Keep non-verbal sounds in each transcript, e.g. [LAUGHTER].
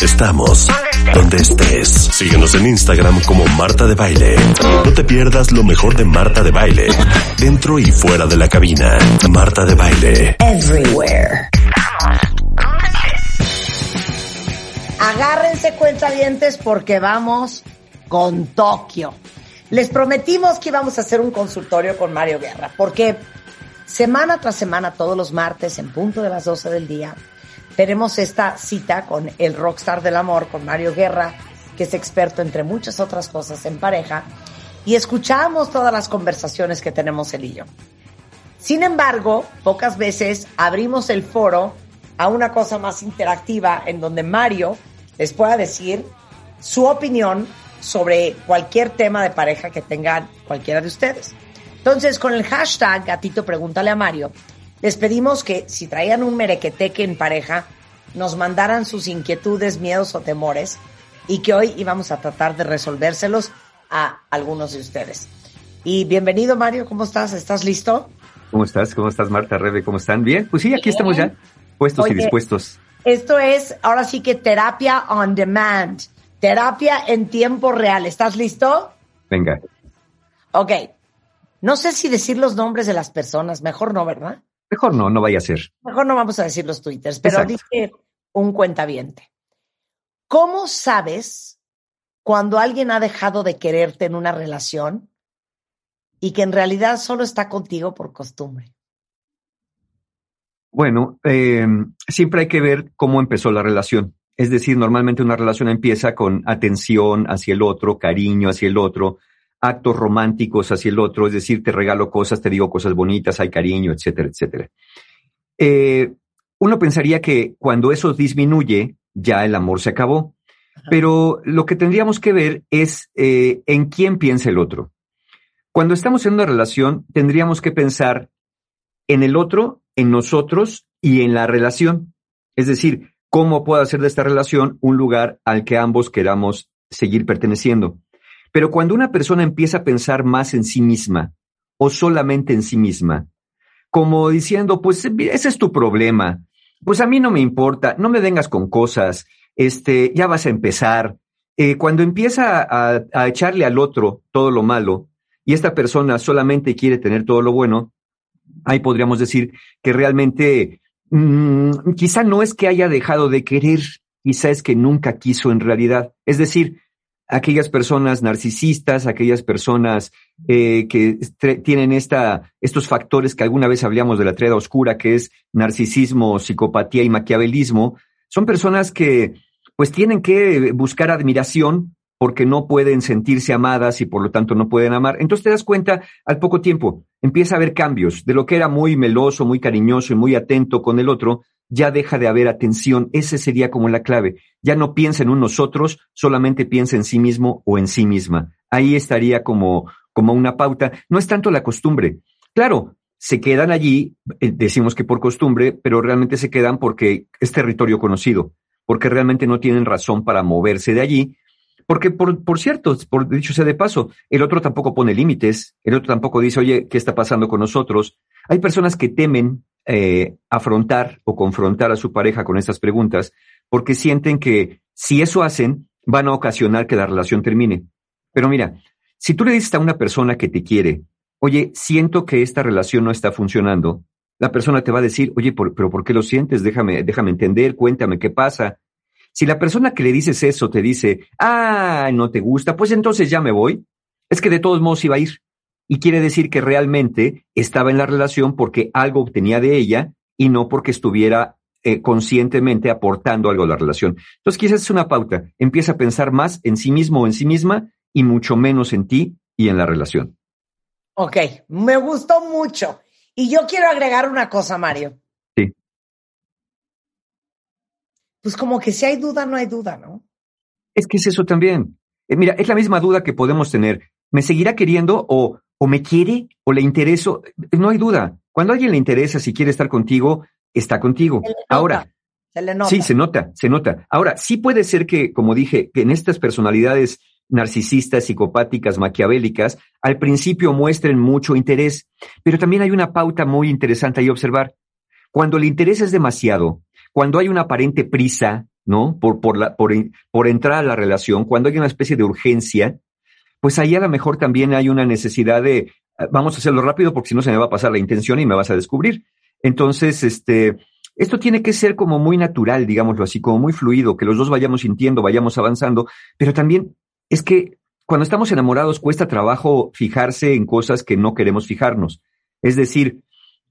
Estamos donde estés. Síguenos en Instagram como Marta de Baile. No te pierdas lo mejor de Marta de Baile. Dentro y fuera de la cabina. Marta de Baile. Everywhere. Agárrense cuentavientes porque vamos con Tokio. Les prometimos que íbamos a hacer un consultorio con Mario Guerra, porque semana tras semana, todos los martes, en punto de las 12 del día, tenemos esta cita con el rockstar del amor, con Mario Guerra, que es experto entre muchas otras cosas en pareja, y escuchamos todas las conversaciones que tenemos él y yo. Sin embargo, pocas veces abrimos el foro a una cosa más interactiva en donde Mario les pueda decir su opinión sobre cualquier tema de pareja que tengan cualquiera de ustedes. Entonces, con el hashtag Gatito Pregúntale a Mario, les pedimos que si traían un merequeteque en pareja, nos mandaran sus inquietudes, miedos o temores y que hoy íbamos a tratar de resolvérselos a algunos de ustedes. Y bienvenido Mario, ¿cómo estás? ¿Estás listo? ¿Cómo estás? ¿Cómo estás Marta, Rebe? ¿Cómo están? Bien, pues sí, aquí estamos ya, puestos y dispuestos. Esto es ahora sí que terapia on demand, terapia en tiempo real. ¿Estás listo? Venga, Ok. No sé si decir los nombres de las personas, mejor no, ¿verdad? Mejor no, no vaya a ser. Mejor no vamos a decir los twitters, pero Exacto. dice un cuentaviente. ¿Cómo sabes cuando alguien ha dejado de quererte en una relación y que en realidad solo está contigo por costumbre? Bueno, eh, siempre hay que ver cómo empezó la relación. Es decir, normalmente una relación empieza con atención hacia el otro, cariño hacia el otro, actos románticos hacia el otro, es decir, te regalo cosas, te digo cosas bonitas, hay cariño, etcétera, etcétera. Eh, uno pensaría que cuando eso disminuye, ya el amor se acabó, pero lo que tendríamos que ver es eh, en quién piensa el otro. Cuando estamos en una relación, tendríamos que pensar en el otro, en nosotros y en la relación. Es decir, cómo puedo hacer de esta relación un lugar al que ambos queramos seguir perteneciendo. Pero cuando una persona empieza a pensar más en sí misma o solamente en sí misma, como diciendo, pues ese es tu problema, pues a mí no me importa, no me vengas con cosas, este, ya vas a empezar. Eh, cuando empieza a, echarle al otro todo lo malo y esta persona solamente quiere tener todo lo bueno, ahí podríamos decir que realmente mm, quizá no es que haya dejado de querer, quizá es que nunca quiso en realidad. Es decir, aquellas personas narcisistas, aquellas personas eh, que tienen esta, estos factores que alguna vez hablamos de la triada oscura, que es narcisismo, psicopatía y maquiavelismo, son personas que pues tienen que buscar admiración porque no pueden sentirse amadas y por lo tanto no pueden amar. Entonces te das cuenta al poco tiempo, empieza a haber cambios de lo que era muy meloso, muy cariñoso y muy atento con el otro, ya deja de haber atención. Ese sería como la clave. Ya no piensa en nosotros, solamente piensa en sí mismo o en sí misma. Ahí estaría como, como una pauta. No es tanto la costumbre. Claro, se quedan allí, eh, decimos que por costumbre, pero realmente se quedan porque es territorio conocido, porque realmente no tienen razón para moverse de allí. Porque, por, por cierto, por dicho sea de paso, el otro tampoco pone límites, el otro tampoco dice, oye, ¿qué está pasando con nosotros? Hay personas que temen eh, afrontar o confrontar a su pareja con estas preguntas porque sienten que si eso hacen, van a ocasionar que la relación termine. Pero mira, si tú le dices a una persona que te quiere, oye, siento que esta relación no está funcionando, la persona te va a decir, oye, por- pero ¿por qué lo sientes? Déjame, déjame entender, cuéntame qué pasa. Si la persona que le dices eso te dice, ah, no te gusta, pues entonces ya me voy, es que de todos modos iba a ir. Y quiere decir que realmente estaba en la relación porque algo obtenía de ella y no porque estuviera eh, conscientemente aportando algo a la relación. Entonces quizás es una pauta. Empieza a pensar más en sí mismo o en sí misma y mucho menos en ti y en la relación. Ok, me gustó mucho. Y yo quiero agregar una cosa, Mario. Sí. pues como que si hay duda, no hay duda, ¿no? Es que es eso también. Eh, mira, es la misma duda que podemos tener. ¿Me seguirá queriendo o, o me quiere o le intereso? No hay duda. Cuando a alguien le interesa, si quiere estar contigo, está contigo. Ahora, se le nota. sí, se nota, se nota. Ahora, sí puede ser que, como dije, que en estas personalidades narcisistas, psicopáticas, maquiavélicas, al principio muestren mucho interés, pero también hay una pauta muy interesante ahí observar. Cuando el interés es demasiado, cuando hay una aparente prisa, ¿no? Por, por, la, por, por entrar a la relación, cuando hay una especie de urgencia, pues ahí a lo mejor también hay una necesidad de, ah, vamos a hacerlo rápido porque si no se me va a pasar la intención y me vas a descubrir. Entonces, este, esto tiene que ser como muy natural, digámoslo así, como muy fluido, que los dos vayamos sintiendo, vayamos avanzando, pero también es que cuando estamos enamorados cuesta trabajo fijarse en cosas que no queremos fijarnos. Es decir,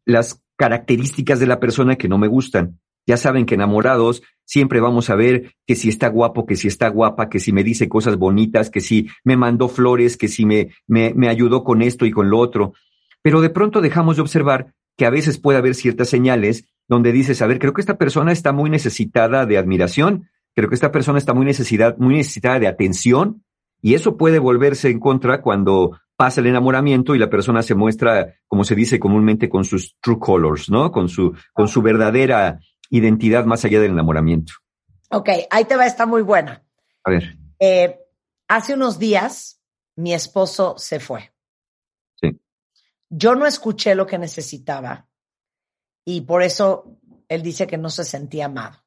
las características de la persona que no me gustan. Ya saben que enamorados siempre vamos a ver que si está guapo, que si está guapa, que si me dice cosas bonitas, que si me mandó flores, que si me, me, me ayudó con esto y con lo otro. Pero de pronto dejamos de observar que a veces puede haber ciertas señales donde dices, a ver, creo que esta persona está muy necesitada de admiración, creo que esta persona está muy, necesidad, muy necesitada de atención, y eso puede volverse en contra cuando pasa el enamoramiento y la persona se muestra, como se dice comúnmente, con sus true colors, ¿no? Con su, con su verdadera identidad más allá del enamoramiento. Ok, ahí te va, está muy buena. A ver. Eh, hace unos días mi esposo se fue. Sí. Yo no escuché lo que necesitaba y por eso él dice que no se sentía amado.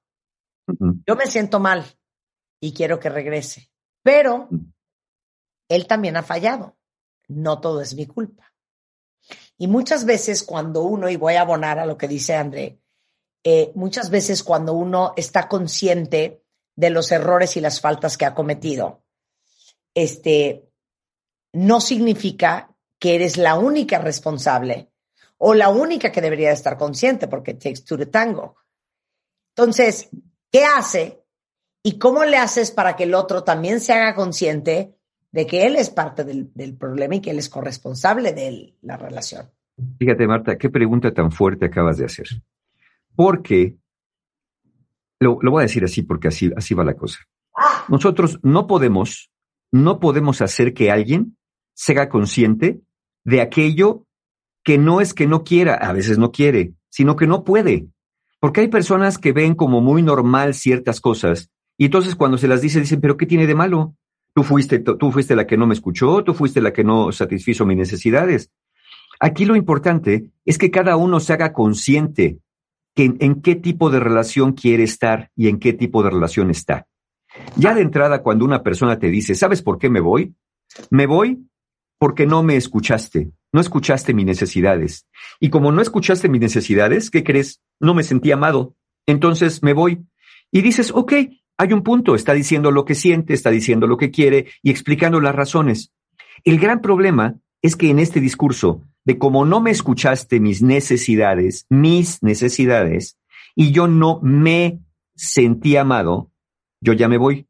Uh. Yo me siento mal y quiero que regrese, pero él también ha fallado. No todo es mi culpa. Y muchas veces cuando uno, y voy a abonar a lo que dice André, eh, muchas veces cuando uno está consciente de los errores y las faltas que ha cometido, este, no significa que eres la única responsable o la única que debería estar consciente, porque takes two to tango. Entonces, ¿qué hace y cómo le haces para que el otro también se haga consciente de que él es parte del, del problema y que él es corresponsable de la relación? Fíjate, Marta, qué pregunta tan fuerte acabas de hacer. Porque, lo, voy a decir así porque así, así va la cosa. Nosotros no podemos, no podemos hacer que alguien se haga consciente de aquello que no es que no quiera, a veces no quiere, sino que no puede. Porque hay personas que ven como muy normal ciertas cosas y entonces cuando se las dice dicen, pero ¿qué tiene de malo? Tú fuiste, tú fuiste la que no me escuchó, tú fuiste la que no satisfizo mis necesidades. Aquí lo importante es que cada uno se haga consciente en, qué tipo de relación quiere estar y en qué tipo de relación está. Ya de entrada, cuando una persona te dice, ¿sabes por qué me voy? Me voy porque no me escuchaste, no escuchaste mis necesidades. Y como no escuchaste mis necesidades, ¿qué crees? No me sentí amado. Entonces me voy. Y dices, ok, hay un punto, está diciendo lo que siente, está diciendo lo que quiere y explicando las razones. El gran problema es que en este discurso de como no me escuchaste mis necesidades, mis necesidades, y yo no me sentí amado, yo ya me voy.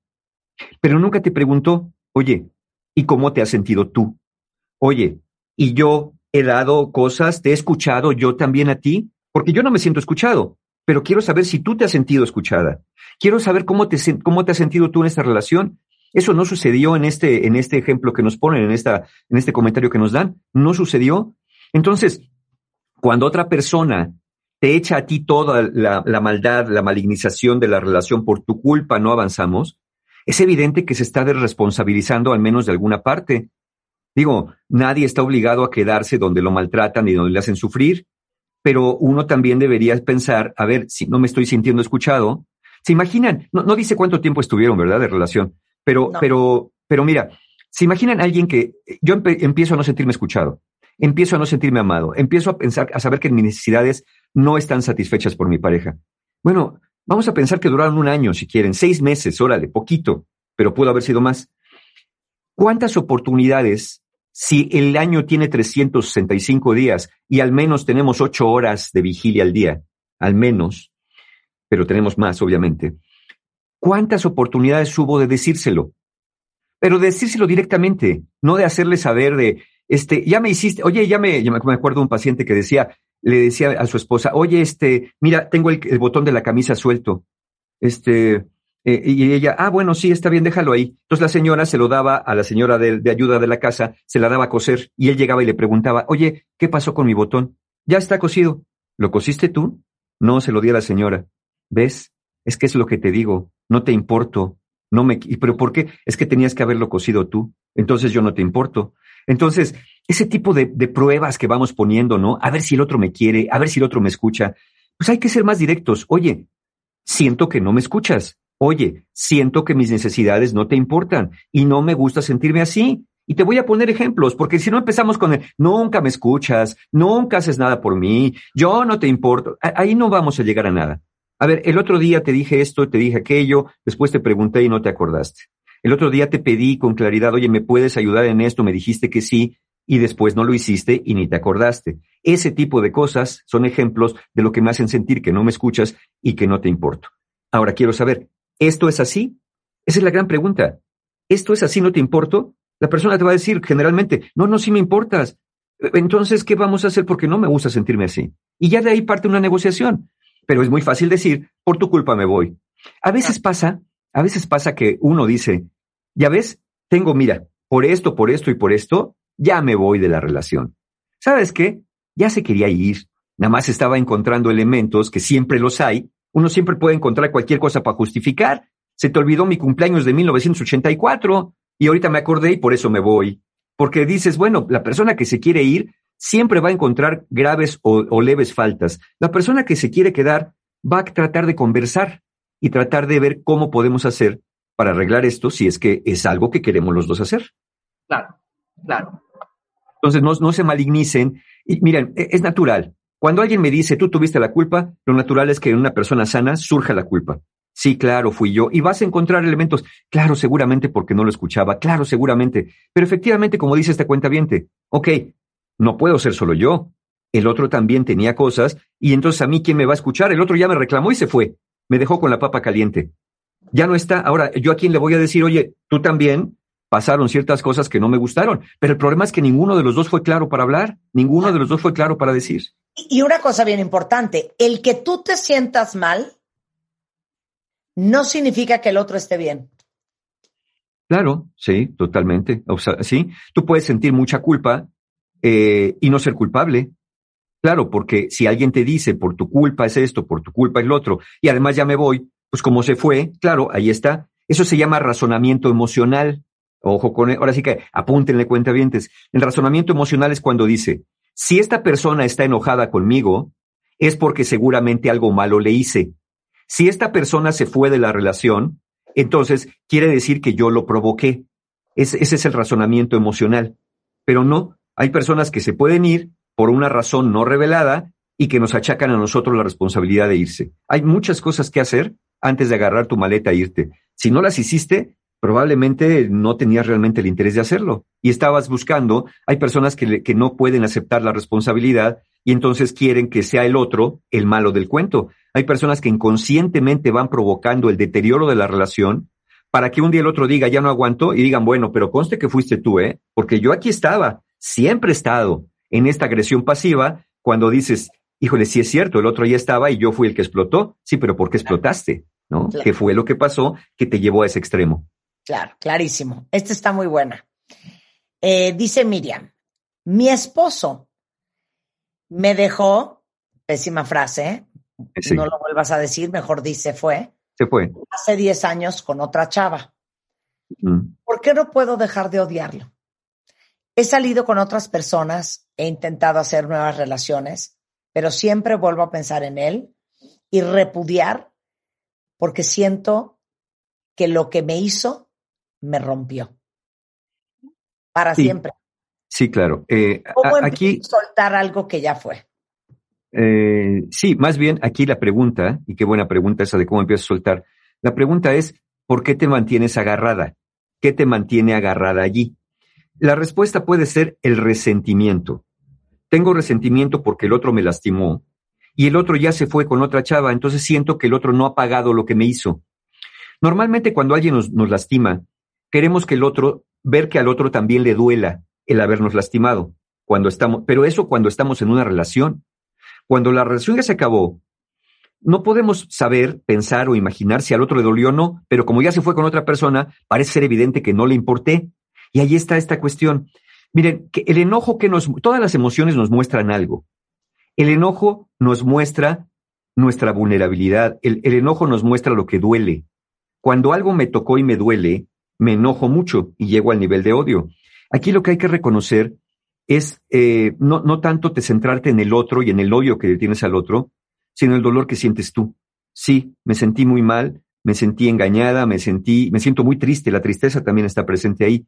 Pero nunca te preguntó, oye, ¿y cómo te has sentido tú? Oye, ¿y yo he dado cosas, te he escuchado yo también a ti? Porque yo no me siento escuchado, pero quiero saber si tú te has sentido escuchada. Quiero saber cómo te, cómo te has sentido tú en esta relación. Eso no sucedió en este, en este ejemplo que nos ponen, en, esta, en este comentario que nos dan. No sucedió. Entonces, cuando otra persona te echa a ti toda la, la, maldad, la malignización de la relación por tu culpa no avanzamos, es evidente que se está desresponsabilizando al menos de alguna parte. Digo, nadie está obligado a quedarse donde lo maltratan y donde le hacen sufrir, pero uno también debería pensar, a ver, si no me estoy sintiendo escuchado, ¿se imaginan? No, no dice cuánto tiempo estuvieron, ¿verdad?, de relación, pero, no. pero, pero mira, ¿se imaginan a alguien que yo empiezo a no sentirme escuchado? Empiezo a no sentirme amado, empiezo a pensar, a saber que mis necesidades no están satisfechas por mi pareja. Bueno, vamos a pensar que duraron un año, si quieren, seis meses, órale, poquito, pero pudo haber sido más. ¿Cuántas oportunidades, si el año tiene 365 días y al menos tenemos ocho horas de vigilia al día, al menos, pero tenemos más, obviamente, ¿cuántas oportunidades hubo de decírselo? Pero de decírselo directamente, no de hacerle saber de, este, ya me hiciste, oye, ya me, me acuerdo un paciente que decía, le decía a su esposa, oye, este, mira, tengo el, el, botón de la camisa suelto. este, eh, y ella, ah, bueno, sí, está bien, déjalo ahí. Entonces la señora se lo daba a la señora de, de, ayuda de la casa, se la daba a coser y él llegaba y le preguntaba, oye, ¿qué pasó con mi botón? Ya está cosido. ¿Lo cosiste tú? No, se lo di a la señora. ¿Ves? Es que es lo que te digo, no te importo. No me, pero ¿por qué? Es que tenías que haberlo cosido tú. Entonces yo no te importo. Entonces, ese tipo de, pruebas que vamos poniendo, ¿no? A ver si el otro me quiere, a ver si el otro me escucha. Pues hay que ser más directos. Oye, siento que no me escuchas oye, siento que mis necesidades no te importan y no me gusta sentirme así. Y te voy a poner ejemplos, porque si no empezamos con el, nunca me escuchas, nunca haces nada por mí, yo no te importo, ahí no vamos a llegar a nada. A ver, el otro día te dije esto, te dije aquello, después te pregunté y no te acordaste. El otro día te pedí con claridad, oye, ¿me puedes ayudar en esto? Me dijiste que sí, y después no lo hiciste y ni te acordaste. Ese tipo de cosas son ejemplos de lo que me hacen sentir que no me escuchas y que no te importo. Ahora quiero saber, ¿Esto es así? Esa es la gran pregunta. ¿Esto es así? ¿No te importo? La persona te va a decir generalmente, no, no, sí me importas. Entonces, ¿qué vamos a hacer? Porque no me gusta sentirme así. Y ya de ahí parte una negociación. Pero es muy fácil decir, por tu culpa me voy. A veces pasa, a veces pasa que uno dice, ya ves, tengo, mira, por esto, por esto y por esto, ya me voy de la relación. ¿Sabes qué? Ya se quería ir. Nada más estaba encontrando elementos que siempre los hay uno siempre puede encontrar cualquier cosa para justificar. Se te olvidó mi cumpleaños de 1984 y ahorita me acordé y por eso me voy. Porque dices, bueno, la persona que se quiere ir siempre va a encontrar graves o, leves faltas. La persona que se quiere quedar va a tratar de conversar y tratar de ver cómo podemos hacer para arreglar esto si es que es algo que queremos los dos hacer. Claro, claro. Entonces no, no se malignicen. Y miren, e, es natural. Cuando alguien me dice, tú tuviste la culpa, lo natural es que en una persona sana surja la culpa. Sí, claro, fui yo. Y vas a encontrar elementos. Claro, seguramente porque no lo escuchaba. Claro, seguramente. Pero efectivamente, como dice esta cuenta viente, ok, no puedo ser solo yo. El otro también tenía cosas y entonces a mí, ¿quién me va a escuchar? El otro ya me reclamó y se fue. Me dejó con la papa caliente. Ya no está. Ahora, ¿yo a quién le voy a decir, oye, tú también pasaron ciertas cosas que no me gustaron? Pero el problema es que ninguno de los dos fue claro para hablar. Ninguno de los dos fue claro para decir. Y una cosa bien importante, el que tú te sientas mal no significa que el otro esté bien. Claro, sí, totalmente. O sea, sí, tú puedes sentir mucha culpa eh, y no ser culpable. Claro, porque si alguien te dice por tu culpa es esto, por tu culpa es lo otro, y además ya me voy, pues como se fue, claro, ahí está. Eso se llama razonamiento emocional. Ojo con, ahora sí que apúntenle cuenta vientes. El razonamiento emocional es cuando dice, si esta persona está enojada conmigo, es porque seguramente algo malo le hice. Si esta persona se fue de la relación, entonces quiere decir que yo lo provoqué. ese es el razonamiento emocional. Pero no, hay personas que se pueden ir por una razón no revelada y que nos achacan a nosotros la responsabilidad de irse. Hay muchas cosas que hacer antes de agarrar tu maleta e irte. Si no las hiciste, probablemente no tenías realmente el interés de hacerlo y estabas buscando, hay personas que, que, no pueden aceptar la responsabilidad y entonces quieren que sea el otro el malo del cuento. Hay personas que inconscientemente van provocando el deterioro de la relación para que un día el otro diga, ya no aguanto, y digan, bueno, pero conste que fuiste tú, ¿eh? Porque yo aquí estaba, siempre he estado en esta agresión pasiva cuando dices, híjole, sí es cierto, el otro ya estaba y yo fui el que explotó. Sí, pero ¿por qué explotaste? ¿No? ¿Qué fue lo que pasó que te llevó a ese extremo? Claro, clarísimo. Esta está muy buena. Eh, dice Miriam, mi esposo me dejó, pésima frase, ¿eh? no lo vuelvas a decir, mejor dice fue. Se fue. Hace 10 años con otra chava. ¿Por qué no puedo dejar de odiarlo? He salido con otras personas, he intentado hacer nuevas relaciones, pero siempre vuelvo a pensar en él y repudiar porque siento que lo que me hizo me rompió. Para siempre. Sí, claro. Eh, ¿Cómo aquí soltar algo que ya fue? Eh, sí, más bien aquí la pregunta, y qué buena pregunta esa de cómo empiezas a soltar. La pregunta es, ¿por qué te mantienes agarrada? ¿Qué te mantiene agarrada allí? La respuesta puede ser el resentimiento. Tengo resentimiento porque el otro me lastimó y el otro ya se fue con otra chava, entonces siento que el otro no ha pagado lo que me hizo. Normalmente cuando alguien nos, lastima, queremos que el otro, ver que al otro también le duela el habernos lastimado. Cuando estamos, pero eso cuando estamos en una relación. Cuando la relación ya se acabó, no podemos saber, pensar o imaginar si al otro le dolió o no, pero como ya se fue con otra persona, parece ser evidente que no le importé. Y ahí está esta cuestión. Miren, que el enojo que nos, todas las emociones nos muestran algo. El enojo nos muestra nuestra vulnerabilidad. El, el enojo nos muestra lo que duele. Cuando algo me tocó y me duele, me enojo mucho y llego al nivel de odio. Aquí lo que hay que reconocer es eh, no, no tanto te centrarte en el otro y en el odio que tienes al otro, sino el dolor que sientes tú. Sí, me sentí muy mal, me sentí engañada, me sentí, me siento muy triste, la tristeza también está presente ahí.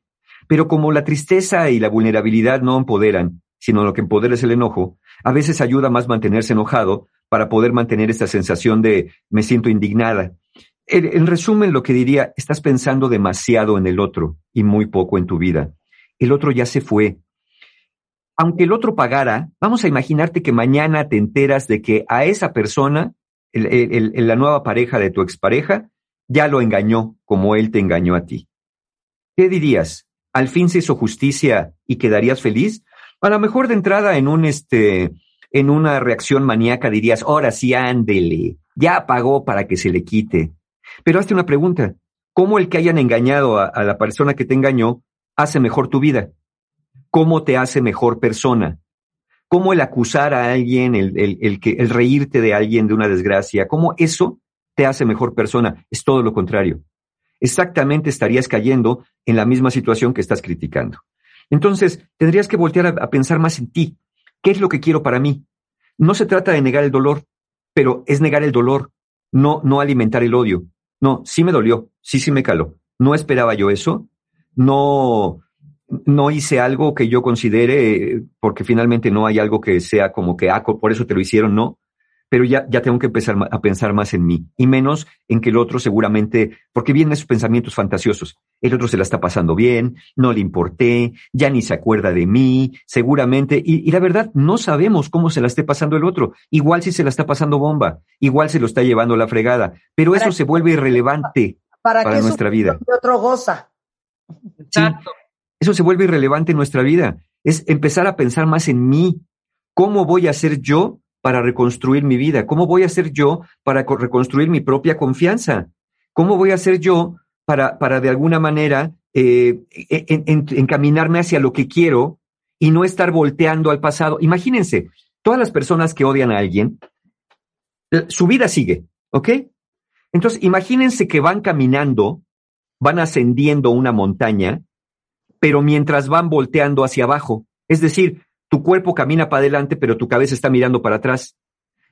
Pero como la tristeza y la vulnerabilidad no empoderan, sino lo que empodera es el enojo, a veces ayuda más mantenerse enojado para poder mantener esta sensación de me siento indignada. En, en resumen, lo que diría, estás pensando demasiado en el otro y muy poco en tu vida. El otro ya se fue, aunque el otro pagara, vamos a imaginarte que mañana te enteras de que a esa persona, la nueva pareja de tu expareja, ya lo engañó como él te engañó a ti. ¿Qué dirías? ¿Al fin se hizo justicia y quedarías feliz? A lo mejor de entrada en un este, en una reacción maníaca dirías, ahora sí, ándele, ya pagó para que se le quite. Pero hazte una pregunta, ¿cómo el que hayan engañado a la persona que te engañó hace mejor tu vida? cómo te hace mejor persona. Cómo el acusar a alguien, el, el, que, el reírte de alguien de una desgracia, cómo eso te hace mejor persona. Es todo lo contrario. Exactamente estarías cayendo en la misma situación que estás criticando. Entonces, tendrías que voltear a, pensar más en ti. ¿Qué es lo que quiero para mí? No se trata de negar el dolor, pero es negar el dolor, no, no alimentar el odio. No, sí me dolió, sí, sí me caló. No esperaba yo eso, no, no hice algo que yo considere, porque finalmente no hay algo que sea como que, ah, por eso te lo hicieron, no. Pero ya, ya tengo que empezar a pensar más en mí y menos en que el otro seguramente, porque vienen esos pensamientos fantasiosos. El otro se la está pasando bien, no le importé, ya ni se acuerda de mí, seguramente. Y, la verdad, no sabemos cómo se la esté pasando el otro. Igual si se la está pasando bomba, igual se lo está llevando la fregada. Pero eso se vuelve irrelevante para, nuestra vida. otro goza. Exacto. Eso se vuelve irrelevante en nuestra vida. Es empezar a pensar más en mí. ¿Cómo voy a hacer yo para reconstruir mi vida? ¿Cómo voy a hacer yo para reconstruir mi propia confianza? ¿Cómo voy a hacer yo para, para de alguna manera eh, encaminarme hacia lo que quiero y no estar volteando al pasado? Imagínense, todas las personas que odian a alguien, su vida sigue, ¿ok? Entonces, imagínense que van caminando, van ascendiendo una montaña pero mientras van volteando hacia abajo. Es decir, tu cuerpo camina para adelante, pero tu cabeza está mirando para atrás.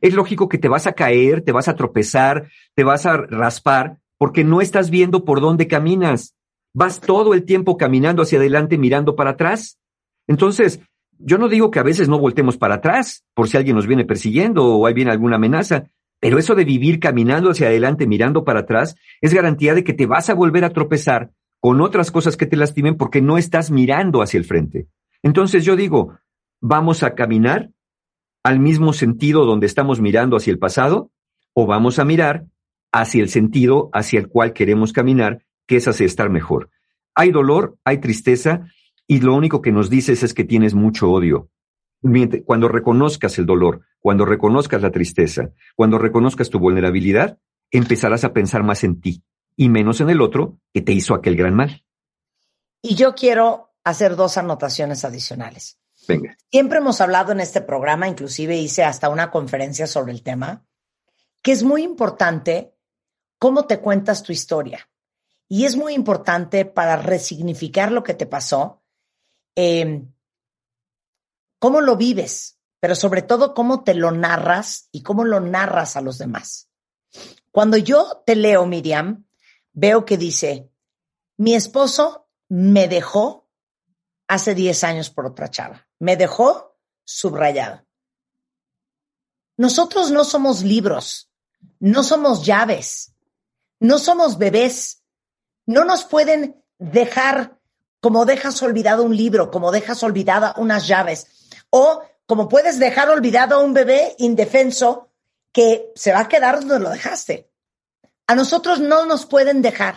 Es lógico que te vas a caer, te vas a tropezar, te vas a raspar, porque no estás viendo por dónde caminas. Vas todo el tiempo caminando hacia adelante, mirando para atrás. Entonces, yo no digo que a veces no voltemos para atrás, por si alguien nos viene persiguiendo o hay viene alguna amenaza, pero eso de vivir caminando hacia adelante, mirando para atrás, es garantía de que te vas a volver a tropezar con otras cosas que te lastimen porque no estás mirando hacia el frente. Entonces yo digo, ¿vamos a caminar al mismo sentido donde estamos mirando hacia el pasado o vamos a mirar hacia el sentido hacia el cual queremos caminar, que es hacia estar mejor? Hay dolor, hay tristeza y lo único que nos dices es que tienes mucho odio. Cuando reconozcas el dolor, cuando reconozcas la tristeza, cuando reconozcas tu vulnerabilidad, empezarás a pensar más en ti y menos en el otro que te hizo aquel gran mal. Y yo quiero hacer dos anotaciones adicionales. Siempre hemos hablado en este programa, inclusive hice hasta una conferencia sobre el tema, que es muy importante cómo te cuentas tu historia. Y es muy importante para resignificar lo que te pasó, em, cómo lo vives, pero sobre todo cómo te lo narras y cómo lo narras a los demás. Cuando yo te leo, Miriam, veo que dice, mi esposo me dejó hace 10 años por otra chava. Me dejó subrayado. Nosotros no somos libros, no somos llaves, no somos bebés. No nos pueden dejar como dejas olvidado un libro, como dejas olvidada unas llaves, o como puedes dejar olvidado a un bebé indefenso que se va a quedar donde lo dejaste. A nosotros no nos pueden dejar.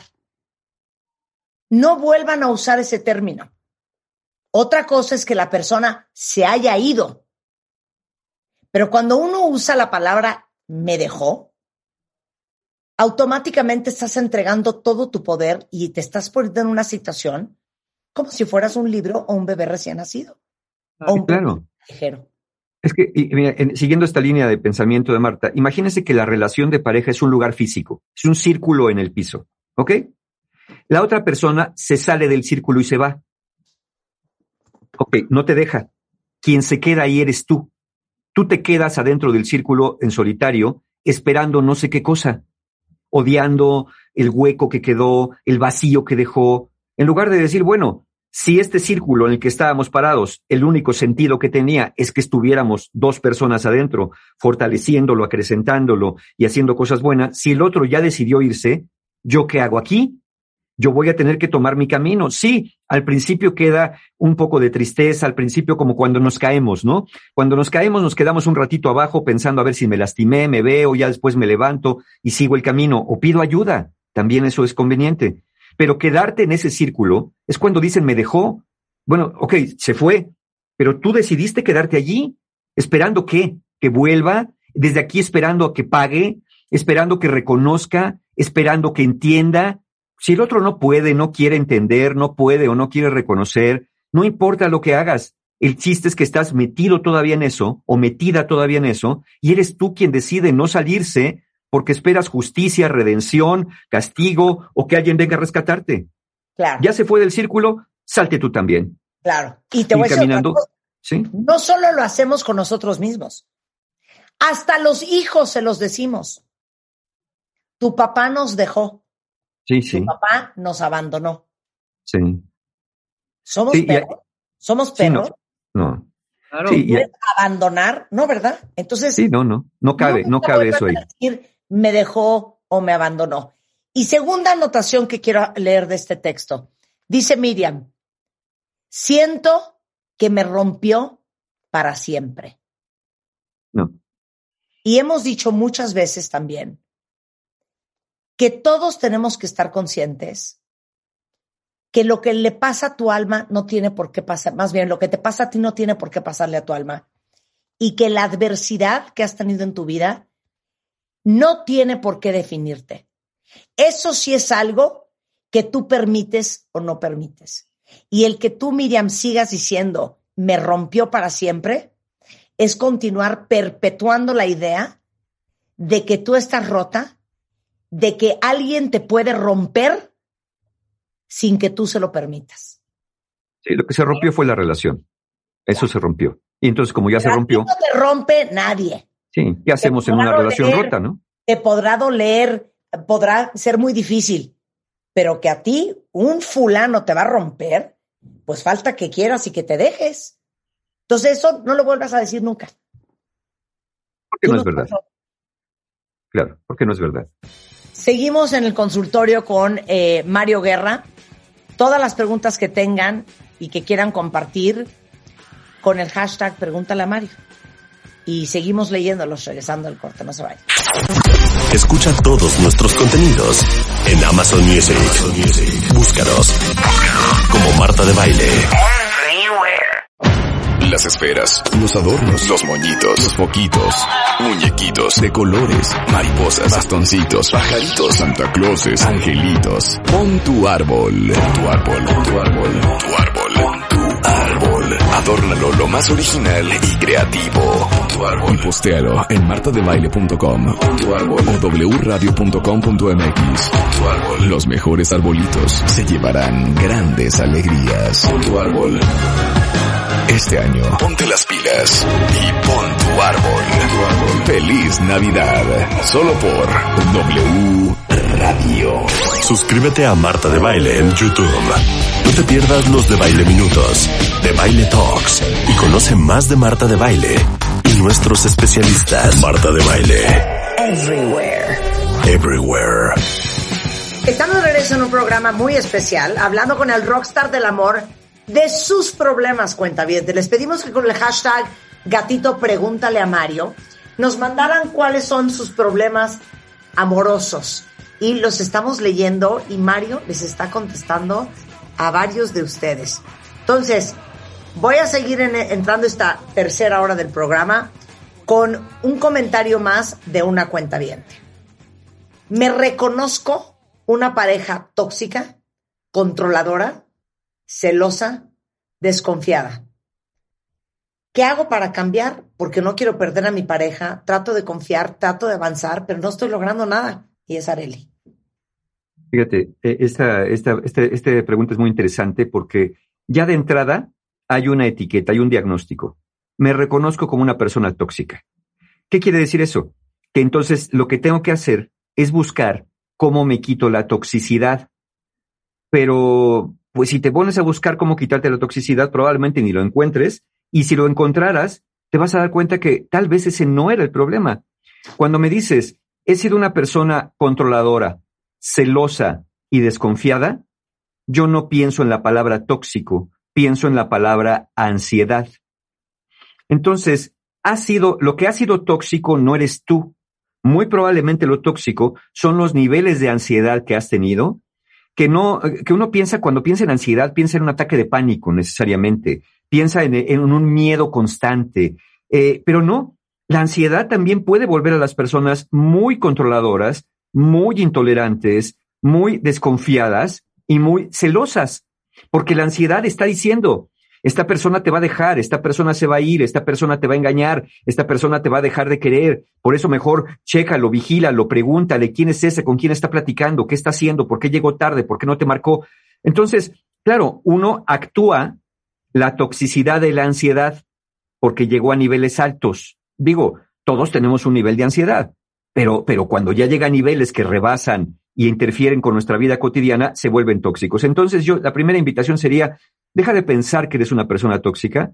No vuelvan a usar ese término. Otra cosa es que la persona se haya ido. Pero cuando uno usa la palabra me dejó, automáticamente estás entregando todo tu poder y te estás poniendo en una situación como si fueras un libro o un bebé recién nacido. o un claro. ligero. Es que, y mira, en- siguiendo esta línea de pensamiento de Marta, imagínense que la relación de pareja es un lugar físico, es un círculo en el piso, ¿ok? La otra persona se sale del círculo y se va. Ok, no te deja. Quien se queda ahí eres tú. Tú te quedas adentro del círculo en solitario, esperando no sé qué cosa, odiando el hueco que quedó, el vacío que dejó, en lugar de decir, bueno, si este círculo en el que estábamos parados, el único sentido que tenía es que estuviéramos dos personas adentro, fortaleciéndolo, acrecentándolo y haciendo cosas buenas, si el otro ya decidió irse, ¿yo qué hago aquí? Yo voy a tener que tomar mi camino. Sí, al principio queda un poco de tristeza, al principio como cuando nos caemos, ¿no? Cuando nos caemos nos quedamos un ratito abajo pensando a ver si me lastimé, me veo, ya después me levanto y sigo el camino o pido ayuda. También eso es conveniente. Pero quedarte en ese círculo es cuando dicen me dejó. Bueno, ok, se fue, pero tú decidiste quedarte allí, esperando que, que vuelva, desde aquí esperando a que pague, esperando que reconozca, esperando que entienda. Si el otro no puede, no quiere entender, no puede o no quiere reconocer, no importa lo que hagas. El chiste es que estás metido todavía en eso o metida todavía en eso y eres tú quien decide no salirse porque esperas justicia, redención, castigo o que alguien venga a rescatarte. Claro, Ya se fue del círculo, salte tú también. claro. Y te voy a decir caminando. ¿Sí? No solo lo hacemos con nosotros mismos, hasta los hijos se los decimos. Tu papá nos dejó, Sí, sí, papá nos abandonó. sí. ¿Somos Sí, perros? ¿Somos Sí, no. perros? No. Claro. Sí, y- ¿Puedes abandonar? No, ¿verdad? Entonces, sí, no, no. No cabe, no nunca cabe eso ahí. decir me dejó o me abandonó. Y segunda anotación que quiero leer de este texto. Dice Miriam, siento que me rompió para siempre. No. Y hemos dicho muchas veces también que todos tenemos que estar conscientes que lo que le pasa a tu alma no tiene por qué pasar, más bien lo que te pasa a ti no tiene por qué pasarle a tu alma. Y que la adversidad que has tenido en tu vida no tiene por qué definirte. Eso sí es algo que tú permites o no permites. Y el que tú, Miriam, sigas diciendo, me rompió para siempre, es continuar perpetuando la idea de que tú estás rota, de que alguien te puede romper sin que tú se lo permitas. Sí, lo que se rompió fue la relación. Eso se rompió. Y entonces, como ya se Pero rompió, No te rompe nadie. sí, ¿qué hacemos en una relación rota, no? Te podrá doler, podrá ser muy difícil, pero que a ti un fulano te va a romper, pues falta que quieras y que te dejes. Entonces eso no lo vuelvas a decir nunca. Porque no no es verdad. Claro, porque no es verdad. Seguimos en el consultorio con eh, Mario Guerra. Todas las preguntas que tengan y que quieran compartir con el hashtag Pregúntale a Mario. Y seguimos leyéndolos regresando al corte, no se vayan. Escucha todos nuestros contenidos en Amazon Music. Búscanos como Marta de Baile. Las esferas, los adornos, los moñitos, los foquitos, muñequitos de colores, mariposas, bastoncitos, pajaritos, Santa Clauses, angelitos. Pon tu árbol, tu árbol, tu árbol, tu árbol, pon tu árbol. Adórnalo lo más original y creativo. Pon tu árbol. Y postéalo en martadebaile.com tu árbol o wradio.com.mx. Tu árbol. Los mejores arbolitos se llevarán grandes alegrías. Pon tu árbol. Este año, ponte las pilas y pon tu árbol. Feliz Navidad. Solo por W Radio. Suscríbete a Marta de Baile en YouTube. No te pierdas los de Baile Minutos, de Baile Talks y conoce más de Marta de Baile y nuestros especialistas. Marta de Baile. Everywhere. Everywhere. Estamos de regreso en un programa muy especial, hablando con el rockstar del amor de sus problemas, cuenta bien. Les pedimos que con el hashtag gatito pregúntale a Mario nos mandaran cuáles son sus problemas amorosos. Y los estamos leyendo y Mario les está contestando a varios de ustedes. Entonces, voy a seguir en- entrando esta tercera hora del programa con un comentario más de una cuenta bien. Me reconozco una pareja tóxica, controladora, celosa, desconfiada. ¿Qué hago para cambiar? Porque no quiero perder a mi pareja, trato de confiar, trato de avanzar, pero no estoy logrando nada. Y es Areli. Fíjate, e, esta, esta, este, esta pregunta es muy interesante porque ya de entrada hay una etiqueta, hay un diagnóstico. Me reconozco como una persona tóxica. ¿Qué quiere decir eso? Que entonces lo que tengo que hacer es buscar cómo me quito la toxicidad. Pero, pues si te pones a buscar cómo quitarte la toxicidad, probablemente ni lo encuentres. Y si lo encontraras, te vas a dar cuenta que tal vez ese no era el problema. Cuando me dices, he sido una persona controladora, celosa y desconfiada, yo no pienso en la palabra tóxico, pienso en la palabra ansiedad. Entonces, ha sido, lo que ha sido tóxico no eres tú. Muy probablemente lo tóxico son los niveles de ansiedad que has tenido, que no, que uno piensa, cuando piensa en ansiedad, piensa en un ataque de pánico necesariamente, piensa en, un miedo constante, eh, pero no, la ansiedad también puede volver a las personas muy controladoras, muy intolerantes, muy desconfiadas y muy celosas, porque la ansiedad está diciendo, esta persona te va a dejar, esta persona se va a ir, esta persona te va a engañar, esta persona te va a dejar de querer. Por eso mejor chécalo, vigílalo, pregúntale quién es ese, con quién está platicando, qué está haciendo, por qué llegó tarde, por qué no te marcó. Entonces, claro, uno actúa la toxicidad de la ansiedad porque llegó a niveles altos. Digo, todos tenemos un nivel de ansiedad. Pero, pero cuando ya llega a niveles que rebasan y interfieren con nuestra vida cotidiana, se vuelven tóxicos. Entonces yo, la primera invitación sería, deja de pensar que eres una persona tóxica,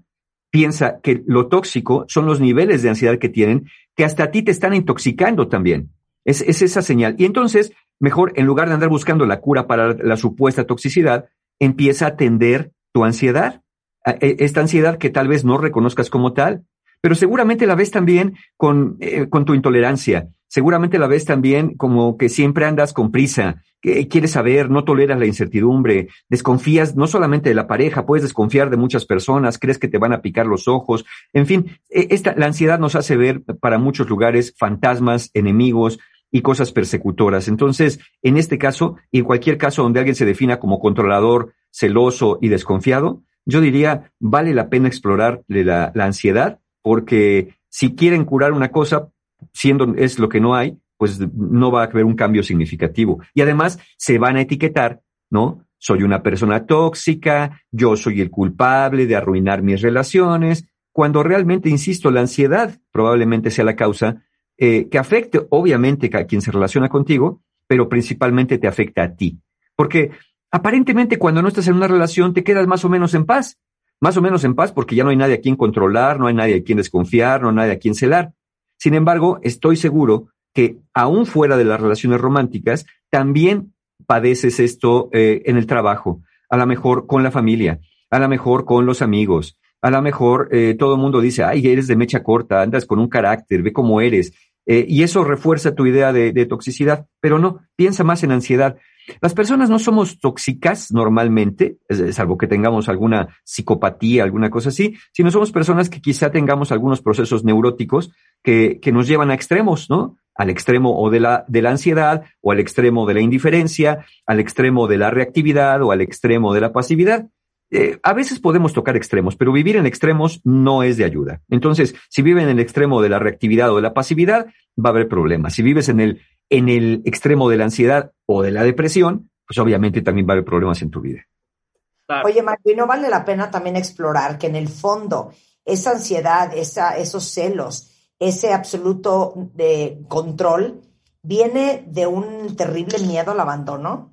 piensa que lo tóxico son los niveles de ansiedad que tienen, que hasta a ti te están intoxicando también. Es, es esa señal. Y entonces, mejor, en lugar de andar buscando la cura para la supuesta toxicidad, empieza a atender tu ansiedad. E, esta ansiedad que tal vez no reconozcas como tal, pero seguramente la ves también con, eh, con tu intolerancia, seguramente la ves también como que siempre andas con prisa, que quieres saber, no toleras la incertidumbre, desconfías no solamente de la pareja, puedes desconfiar de muchas personas, crees que te van a picar los ojos, en fin, e, esta, la ansiedad nos hace ver para muchos lugares fantasmas, enemigos, y cosas persecutoras. Entonces, en este caso, y en cualquier caso donde alguien se defina como controlador, celoso y desconfiado, yo diría, vale la pena explorar la, la ansiedad porque si quieren curar una cosa, siendo es lo que no hay, pues no va a haber un cambio significativo. Y además se van a etiquetar, ¿no? Soy una persona tóxica, yo soy el culpable de arruinar mis relaciones, cuando realmente, insisto, la ansiedad probablemente sea la causa eh, que afecte, obviamente, a quien se relaciona contigo, pero principalmente te afecta a ti. Porque aparentemente cuando no estás en una relación te quedas más o menos en paz, más o menos en paz porque ya no hay nadie a quien controlar, no hay nadie a quien desconfiar, no hay nadie a quien celar. Sin embargo, estoy seguro que aún fuera de las relaciones románticas, también padeces esto eh, en el trabajo, a lo mejor con la familia, a lo mejor con los amigos, a lo mejor eh, todo el mundo dice, ay, eres de mecha corta, andas con un carácter, ve cómo eres. Eh, y eso refuerza tu idea de, de, toxicidad, pero no, piensa más en ansiedad. Las personas no somos tóxicas normalmente, salvo que tengamos alguna psicopatía, alguna cosa así, sino somos personas que quizá tengamos algunos procesos neuróticos que, que nos llevan a extremos, ¿no? Al extremo o de la, de la ansiedad, o al extremo de la indiferencia, al extremo de la reactividad, o al extremo de la pasividad. Eh, a veces podemos tocar extremos, pero vivir en extremos no es de ayuda. Entonces, si viven en el extremo de la reactividad o de la pasividad, va a haber problemas. Si vives en el, en el extremo de la ansiedad o de la depresión, pues obviamente también va a haber problemas en tu vida. Oye, Martín, ¿no vale la pena también explorar que en el fondo esa ansiedad, esa, esos celos, ese absoluto de control, viene de un terrible miedo al abandono?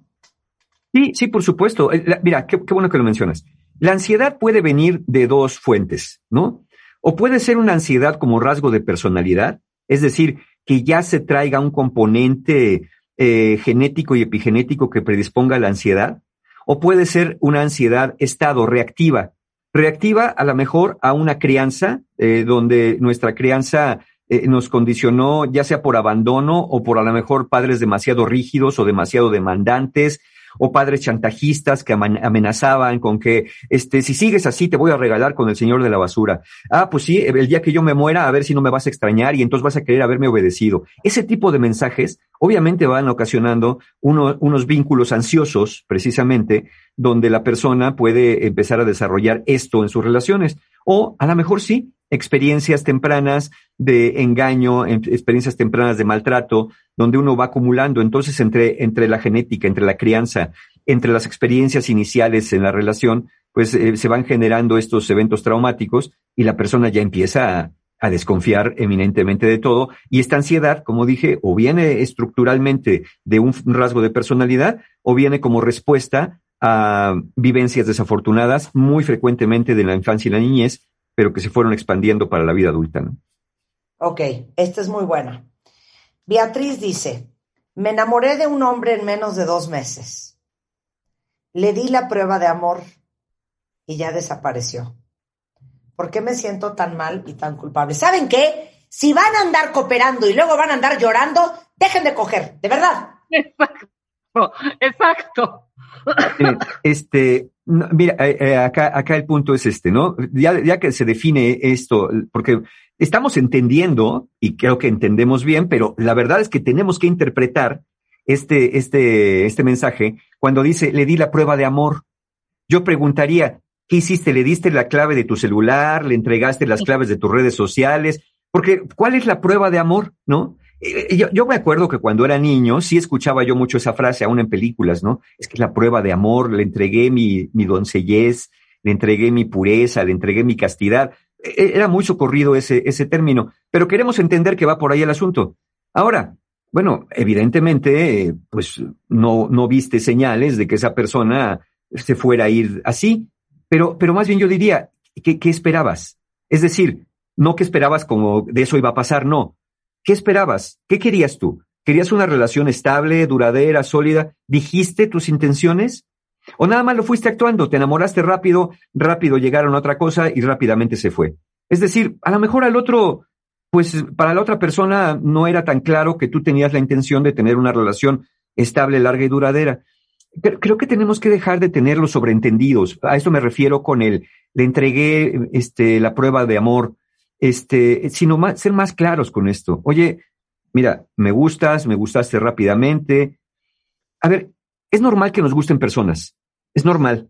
Sí, sí, por supuesto. Eh, mira, qué, qué bueno que lo mencionas. La ansiedad puede venir de dos fuentes, ¿no? O puede ser una ansiedad como rasgo de personalidad, es decir, que ya se traiga un componente eh, genético y epigenético que predisponga a la ansiedad, o puede ser una ansiedad estado reactiva, reactiva a lo mejor a una crianza eh, donde nuestra crianza eh, nos condicionó ya sea por abandono o por a lo mejor padres demasiado rígidos o demasiado demandantes o padres chantajistas que amenazaban con que, este, si sigues así te voy a regalar con el señor de la basura. Ah, pues sí, el día que yo me muera, a ver si no me vas a extrañar y entonces vas a querer haberme obedecido. Ese tipo de mensajes obviamente van ocasionando unos vínculos ansiosos, precisamente, donde la persona puede empezar a desarrollar esto en sus relaciones. O a lo mejor sí, experiencias tempranas de engaño, experiencias tempranas de maltrato, donde uno va acumulando. Entonces, entre, entre la genética, entre la crianza, entre las experiencias iniciales en la relación, pues eh, se van generando estos eventos traumáticos y la persona ya empieza a, a desconfiar eminentemente de todo. Y esta ansiedad, como dije, o viene estructuralmente de un rasgo de personalidad o viene como respuesta a vivencias desafortunadas muy frecuentemente de la infancia y la niñez pero que se fueron expandiendo para la vida adulta. ¿no? Ok, esta es muy buena. Beatriz dice, me enamoré de un hombre en menos de dos meses. Le di la prueba de amor y ya desapareció. ¿Por qué me siento tan mal y tan culpable? ¿Saben qué? Si van a andar cooperando y luego van a andar llorando, dejen de coger, de verdad. [LAUGHS] Exacto, exacto. Este, mira, eh, eh, acá, acá el punto es este, ¿no? Ya, ya que se define esto, porque estamos entendiendo, y creo que entendemos bien, pero la verdad es que tenemos que interpretar este, este, este mensaje cuando dice, le di la prueba de amor. Yo preguntaría, ¿qué hiciste? ¿Le diste la clave de tu celular? ¿Le entregaste las claves de tus redes sociales? Porque, ¿cuál es la prueba de amor? ¿No? Eh, yo, me acuerdo que cuando era niño sí escuchaba yo mucho esa frase, aún en películas, ¿no? Es que es la prueba de amor, le entregué mi, mi doncellez, le entregué mi pureza, le entregué mi castidad. E, e, era muy socorrido ese, ese término, pero queremos entender que va por ahí el asunto. Ahora, bueno, evidentemente, pues no, no viste señales de que esa persona se fuera a ir así, pero, pero más bien yo diría, ¿qué, qué esperabas? Es decir, no que esperabas como de eso iba a pasar, no ¿Qué esperabas? ¿Qué querías tú? ¿Querías una relación estable, duradera, sólida? ¿Dijiste tus intenciones? ¿O nada más lo fuiste actuando? Te enamoraste rápido, rápido llegaron a otra cosa y rápidamente se fue. Es decir, a lo mejor al otro, pues para la otra persona no era tan claro que tú tenías la intención de tener una relación estable, larga y duradera. Pero creo que tenemos que dejar de tener los sobreentendidos. A esto me refiero con el, le entregué este, la prueba de amor este, sino más, ser más claros con esto. Oye, mira, me gustas, me gustaste rápidamente. A ver, es normal que nos gusten personas, es normal.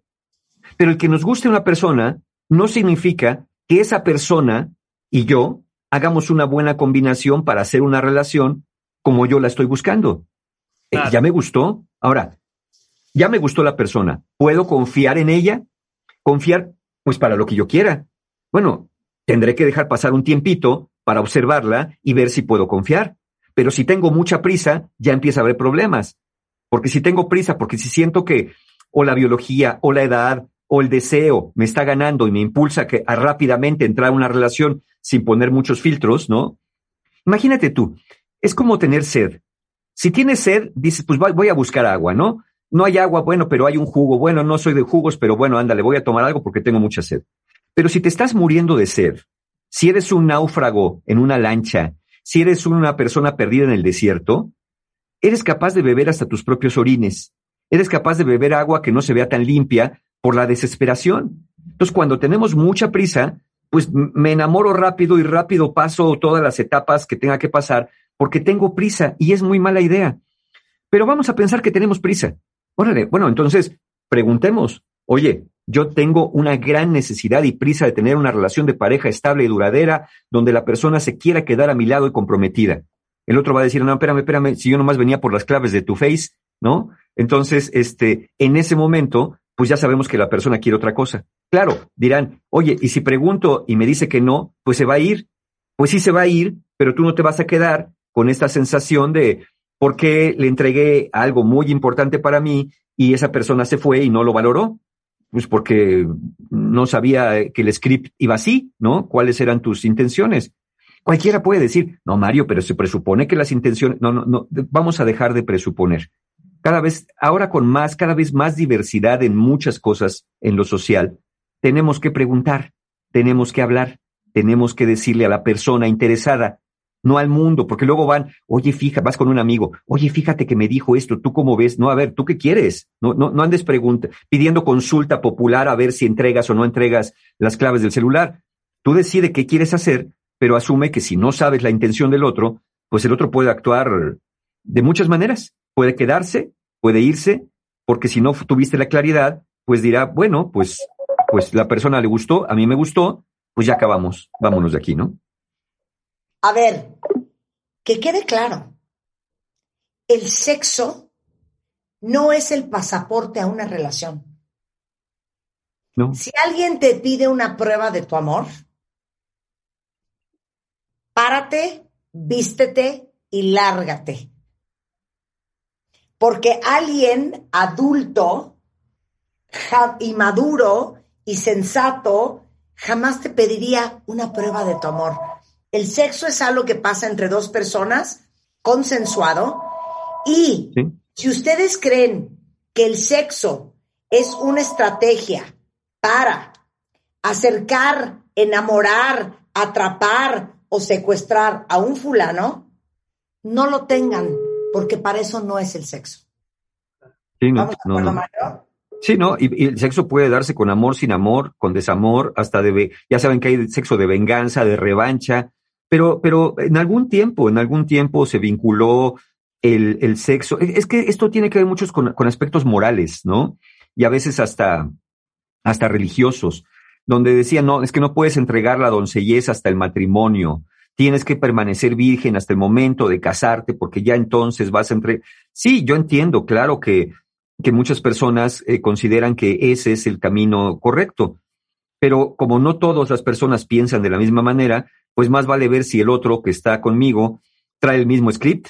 Pero el que nos guste una persona no significa que esa persona y yo hagamos una buena combinación para hacer una relación como yo la estoy buscando. Eh, ya me gustó. Ahora, ya me gustó la persona. ¿Puedo confiar en ella? Confiar, pues para lo que yo quiera. Bueno, Tendré que dejar pasar un tiempito para observarla y ver si puedo confiar. Pero si tengo mucha prisa, ya empieza a haber problemas. Porque si tengo prisa, porque si siento que o la biología o la edad o el deseo me está ganando y me impulsa que, a rápidamente entrar a una relación sin poner muchos filtros, ¿no? Imagínate tú, es como tener sed. Si tienes sed, dices, pues voy a buscar agua, ¿no? No hay agua, bueno, pero hay un jugo. Bueno, no soy de jugos, pero bueno, ándale, voy a tomar algo porque tengo mucha sed. Pero si te estás muriendo de sed, si eres un náufrago en una lancha, si eres una persona perdida en el desierto, eres capaz de beber hasta tus propios orines. Eres capaz de beber agua que no se vea tan limpia por la desesperación. Entonces, cuando tenemos mucha prisa, pues me enamoro rápido y rápido paso todas las etapas que tenga que pasar porque tengo prisa y es muy mala idea. Pero vamos a pensar que tenemos prisa. Órale, bueno, entonces preguntemos, oye, yo tengo una gran necesidad y prisa de tener una relación de pareja estable y duradera, donde la persona se quiera quedar a mi lado y comprometida. El otro va a decir, no, espérame, espérame, si yo nomás venía por las claves de tu face, ¿no? Entonces, este, en ese momento, pues ya sabemos que la persona quiere otra cosa. Claro, dirán, oye, y si pregunto y me dice que no, pues se va a ir. Pues sí se va a ir, pero tú no te vas a quedar con esta sensación de por qué le entregué algo muy importante para mí y esa persona se fue y no lo valoró pues porque no sabía que el script iba así, ¿no? ¿Cuáles eran tus intenciones? Cualquiera puede decir, no, Mario, pero se presupone que las intenciones, no, no, no, vamos a dejar de presuponer. Cada vez, ahora con más, cada vez más diversidad en muchas cosas en lo social, tenemos que preguntar, tenemos que hablar, tenemos que decirle a la persona interesada, no al mundo, porque luego van, oye, fija, vas con un amigo, oye, fíjate que me dijo esto, ¿tú cómo ves? No, a ver, ¿tú qué quieres? No, no, no andes pregunta, pidiendo consulta popular a ver si entregas o no entregas las claves del celular. Tú decides qué quieres hacer, pero asume que si no sabes la intención del otro, pues el otro puede actuar de muchas maneras. Puede quedarse, puede irse, porque si no tuviste la claridad, pues dirá, bueno, pues, pues la persona le gustó, a mí me gustó, pues ya acabamos, vámonos de aquí, ¿no? A ver, que quede claro, el sexo no es el pasaporte a una relación. No. Si alguien te pide una prueba de tu amor, párate, vístete y lárgate. Porque alguien adulto y maduro y sensato jamás te pediría una prueba de tu amor. El sexo es algo que pasa entre dos personas, consensuado, y Sí. si ustedes creen que el sexo es una estrategia para acercar, enamorar, atrapar o secuestrar a un fulano, no lo tengan, porque para eso no es el sexo. Sí, no, ¿Vamos de no, acuerdo, no. Mario? Sí, ¿no? Y, y el sexo puede darse con amor, sin amor, con desamor, hasta de, ya saben que hay sexo de venganza, de revancha, pero, pero en algún tiempo, en algún tiempo se vinculó el, el sexo. Es que esto tiene que ver muchos con, con aspectos morales, ¿no? Y a veces hasta, hasta religiosos, donde decían, no, es que no puedes entregar la doncellez hasta el matrimonio, tienes que permanecer virgen hasta el momento de casarte, porque ya entonces vas a entre... Sí, yo entiendo, claro que que muchas personas eh, consideran que ese es el camino correcto. Pero como no todas las personas piensan de la misma manera, pues más vale ver si el otro que está conmigo trae el mismo script,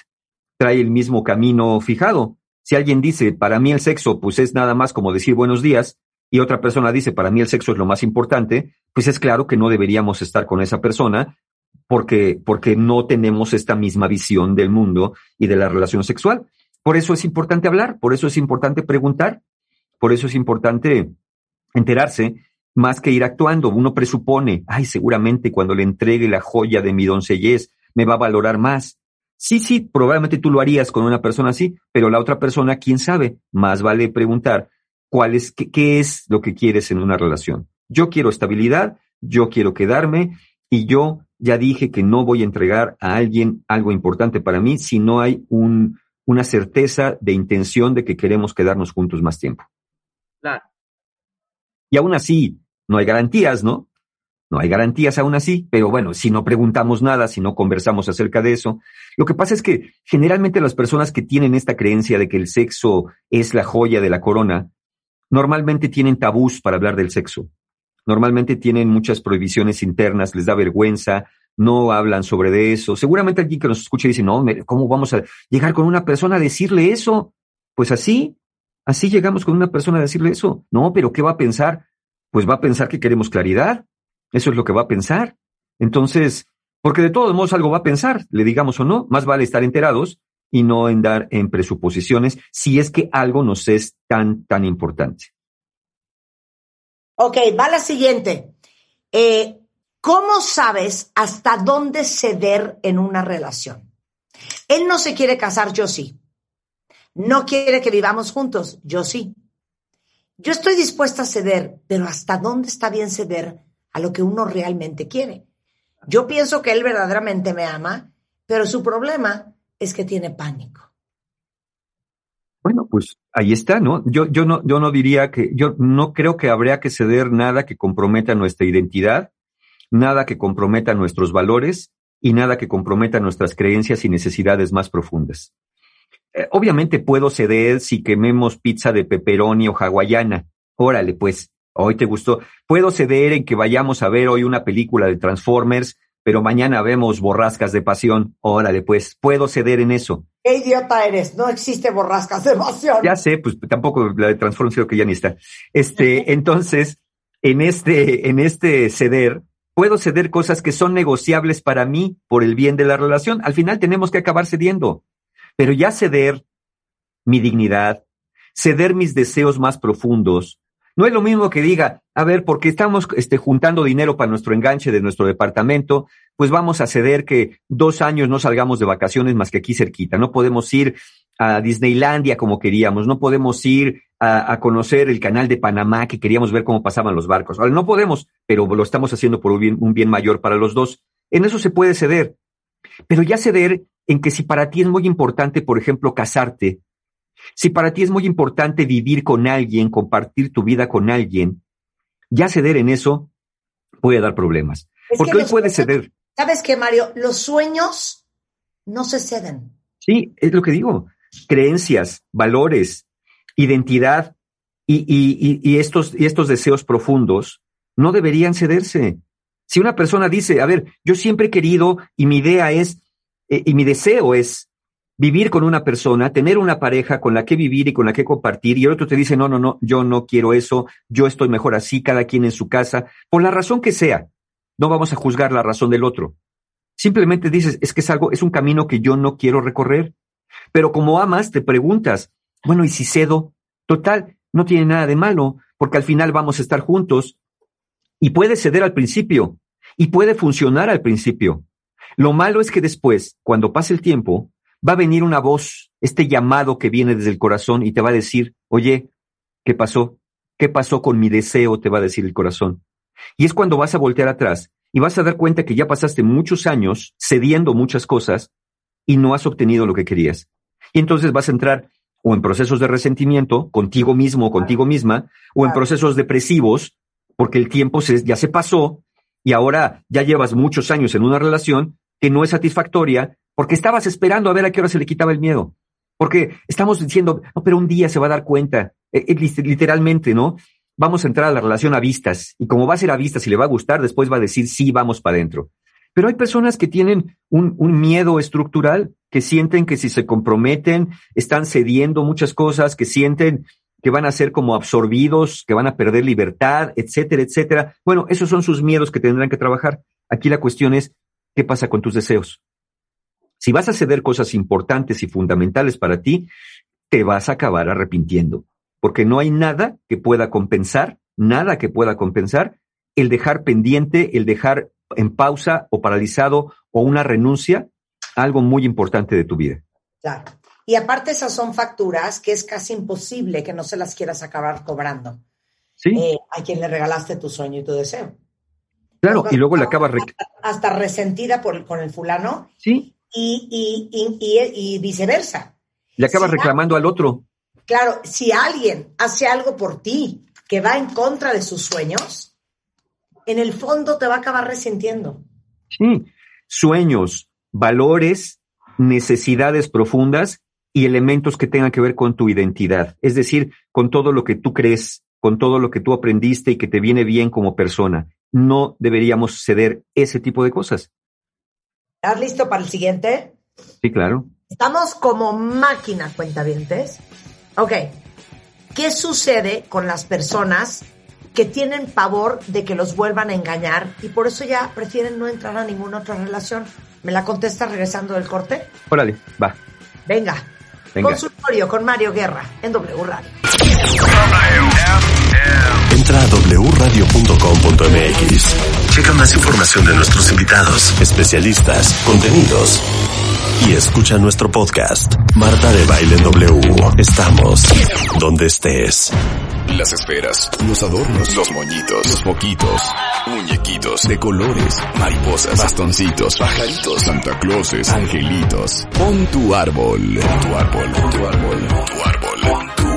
trae el mismo camino fijado. Si alguien dice, para mí el sexo, pues es nada más como decir buenos días, y otra persona dice, para mí el sexo es lo más importante, pues es claro que no deberíamos estar con esa persona porque, porque no tenemos esta misma visión del mundo y de la relación sexual. Por eso es importante hablar, por eso es importante preguntar, por eso es importante enterarse más que ir actuando. Uno presupone, ay, seguramente cuando le entregue la joya de mi doncellez me va a valorar más. Sí, sí, probablemente tú lo harías con una persona así, pero la otra persona, quién sabe, más vale preguntar cuál es, qué, qué es lo que quieres en una relación. Yo quiero estabilidad, yo quiero quedarme y yo ya dije que no voy a entregar a alguien algo importante para mí si no hay un, una certeza de intención de que queremos quedarnos juntos más tiempo. Claro. Y aún así, no hay garantías, ¿no? No hay garantías aún así, pero bueno, si no preguntamos nada, si no conversamos acerca de eso, lo que pasa es que generalmente las personas que tienen esta creencia de que el sexo es la joya de la corona, normalmente tienen tabús para hablar del sexo. Normalmente tienen muchas prohibiciones internas, les da vergüenza, no hablan sobre de eso. Seguramente alguien que nos escuche dice, no, ¿cómo vamos a llegar con una persona a decirle eso? Pues así, así llegamos con una persona a decirle eso. No, pero ¿qué va a pensar? Pues va a pensar que queremos claridad. Eso es lo que va a pensar. Entonces, porque de todos modos algo va a pensar, le digamos o no, más vale estar enterados y no andar en presuposiciones si es que algo nos es tan, tan importante. Ok, va la siguiente. Eh, ¿Cómo sabes hasta dónde ceder en una relación? Él no se quiere casar, yo sí. No quiere que vivamos juntos, yo sí. Yo estoy dispuesta a ceder, pero ¿hasta dónde está bien ceder a lo que uno realmente quiere? Yo pienso que él verdaderamente me ama, pero su problema es que tiene pánico. Bueno, pues ahí está, ¿no? Yo, yo no, yo no diría que, yo no creo que habría que ceder nada que comprometa nuestra identidad, nada que comprometa nuestros valores y nada que comprometa nuestras creencias y necesidades más profundas. Eh, obviamente puedo ceder si quememos pizza de pepperoni o hawaiana. Órale, pues, hoy te gustó. Puedo ceder en que vayamos a ver hoy una película de Transformers, pero mañana vemos borrascas de pasión. Órale, pues, puedo ceder en eso. ¿Qué idiota eres? No existe borrascas de pasión. Ya sé, pues tampoco la de Transformers creo que ya ni está. Este, [LAUGHS] entonces, en este, en este ceder, puedo ceder cosas que son negociables para mí por el bien de la relación. Al final tenemos que acabar cediendo. Pero ya ceder mi dignidad, ceder mis deseos más profundos, no es lo mismo que diga, a ver, porque estamos este, juntando dinero para nuestro enganche de nuestro departamento, pues vamos a ceder que dos años no salgamos de vacaciones más que aquí cerquita. No podemos ir a Disneylandia como queríamos, no podemos ir a, conocer el canal de Panamá que queríamos ver cómo pasaban los barcos. Ahora, no podemos, pero lo estamos haciendo por un bien mayor para los dos. En eso se puede ceder. Pero ya ceder en que si para ti es muy importante, por ejemplo, casarte, si para ti es muy importante vivir con alguien, compartir tu vida con alguien, ya ceder en eso puede dar problemas. Es Porque que hoy puede ceder. ¿Sabes qué, Mario? Los sueños no se ceden. Sí, es lo que digo. Creencias, valores, identidad y, y- y- y estos, y estos deseos profundos no deberían cederse. Si una persona dice, a ver, yo siempre he querido y mi idea es, eh, y mi deseo es vivir con una persona, tener una pareja con la que vivir y con la que compartir, y el otro te dice, no, no, no, yo no quiero eso, yo estoy mejor así, cada quien en su casa, por la razón que sea. No vamos a juzgar la razón del otro. Simplemente dices, es que es algo, es un camino que yo no quiero recorrer. Pero como amas, te preguntas, bueno, ¿y si cedo? Total, no tiene nada de malo, porque al final vamos a estar juntos. Y puede ceder al principio, y puede funcionar al principio. Lo malo es que después, cuando pase el tiempo, va a venir una voz, este llamado que viene desde el corazón y te va a decir, oye, ¿qué pasó? ¿Qué pasó con mi deseo? Te va a decir el corazón. Y es cuando vas a voltear atrás y vas a dar cuenta que ya pasaste muchos años cediendo muchas cosas y no has obtenido lo que querías. Y entonces vas a entrar o en procesos de resentimiento contigo mismo o contigo misma, o en procesos depresivos, porque el tiempo se- ya se pasó y ahora ya llevas muchos años en una relación que no es satisfactoria porque estabas esperando a ver a qué hora se le quitaba el miedo. Porque estamos diciendo, no, pero un día se va a dar cuenta, eh, eh, lit- literalmente, ¿no? Vamos a entrar a la relación a vistas y como va a ser a vistas y le va a gustar, después va a decir, sí, vamos para adentro. Pero hay personas que tienen un, un miedo estructural, que sienten que si se comprometen, están cediendo muchas cosas, que sienten que van a ser como absorbidos, que van a perder libertad, etcétera, etcétera. Bueno, esos son sus miedos que tendrán que trabajar. Aquí la cuestión es, ¿qué pasa con tus deseos? Si vas a ceder cosas importantes y fundamentales para ti, te vas a acabar arrepintiendo, porque no hay nada que pueda compensar, nada que pueda compensar el dejar pendiente, el dejar en pausa o paralizado o una renuncia a algo muy importante de tu vida. Claro. Y aparte esas son facturas que es casi imposible que no se las quieras acabar cobrando Sí, eh, a quien le regalaste tu sueño y tu deseo. Claro, y luego le a- acabas... rec- Hasta resentida por, con el fulano Sí, y, y, y, y- y viceversa. le acabas Sí, reclamando al otro. Claro, si alguien hace algo por ti que va en contra de sus sueños, en el fondo te va a acabar resintiendo. Sí, sueños, valores, necesidades profundas y elementos que tengan que ver con tu identidad, es decir, con todo lo que tú crees, con todo lo que tú aprendiste y que te viene bien como persona. No deberíamos ceder ese tipo de cosas. ¿Estás listo para el siguiente? Sí, claro. Estamos como máquina, cuentavientes. Ok. ¿Qué sucede con las personas que tienen pavor de que los vuelvan a engañar y por eso ya prefieren no entrar a ninguna otra relación? ¿Me la contestas regresando del corte? Órale, va, Venga. venga. Consultorio con Mario Guerra en W Radio. Entra a wradio.com.mx. Checa más información de nuestros invitados, especialistas, contenidos. Y escucha nuestro podcast, Marta de Baile en W. Estamos donde estés. Las esferas, los adornos, los moñitos, los foquitos, muñequitos de colores, mariposas, bastoncitos, pajaritos, Santa Clauses, angelitos. Pon tu árbol, pon tu árbol, pon tu árbol, pon tu árbol, pon tu árbol.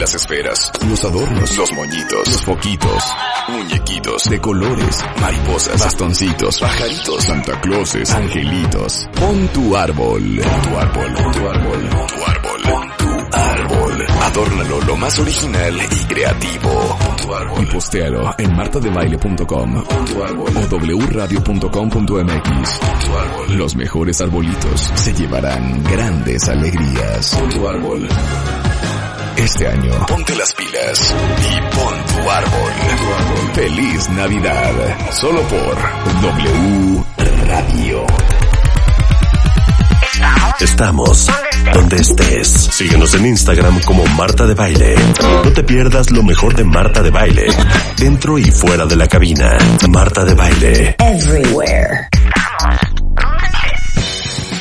Las esferas, los adornos, los moñitos, los foquitos, muñequitos de colores, mariposas, bastoncitos, pajaritos, Santa Clauses, angelitos. Pon tu árbol, tu árbol, tu árbol, tu árbol, pon tu árbol. Adórnalo lo más original y creativo. Tu y postéalo en martadebaile.com o wradio.com.mx. Los mejores arbolitos se llevarán grandes alegrías. Este año, ponte las pilas y pon tu árbol. Feliz Navidad, solo por W Radio. Estamos donde estés. Síguenos en Instagram como Marta de Baile. No te pierdas lo mejor de Marta de Baile, dentro y fuera de la cabina. Marta de Baile. Everywhere.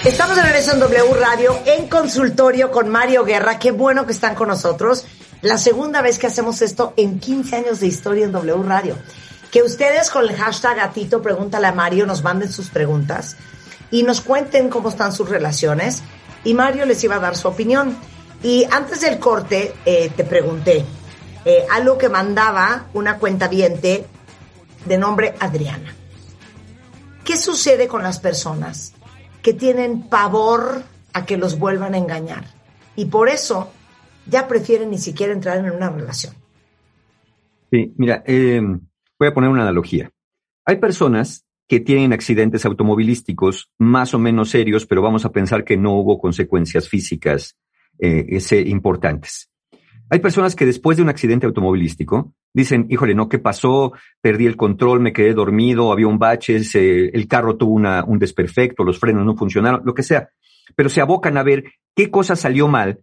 Estamos de regreso en W Radio en consultorio con Mario Guerra. Qué bueno que están con nosotros. La segunda vez que hacemos esto en 15 años de historia en W Radio. Que ustedes con el hashtag gatito pregúntale a Mario nos manden sus preguntas y nos cuenten cómo están sus relaciones. Y Mario les iba a dar su opinión. Y antes del corte eh, te pregunté eh, algo que mandaba una cuenta viente de nombre Adriana. ¿Qué sucede con las personas que tienen pavor a que los vuelvan a engañar? Y por eso ya prefieren ni siquiera entrar en una relación. Sí, mira, eh, voy a poner una analogía. Hay personas que tienen accidentes automovilísticos más o menos serios, pero vamos a pensar que no hubo consecuencias físicas eh, importantes. Hay personas que después de un accidente automovilístico dicen, híjole, no, ¿qué pasó? Perdí el control, me quedé dormido, había un bache, el carro tuvo un desperfecto, los frenos no funcionaron, lo que sea. Pero se abocan a ver qué cosa salió mal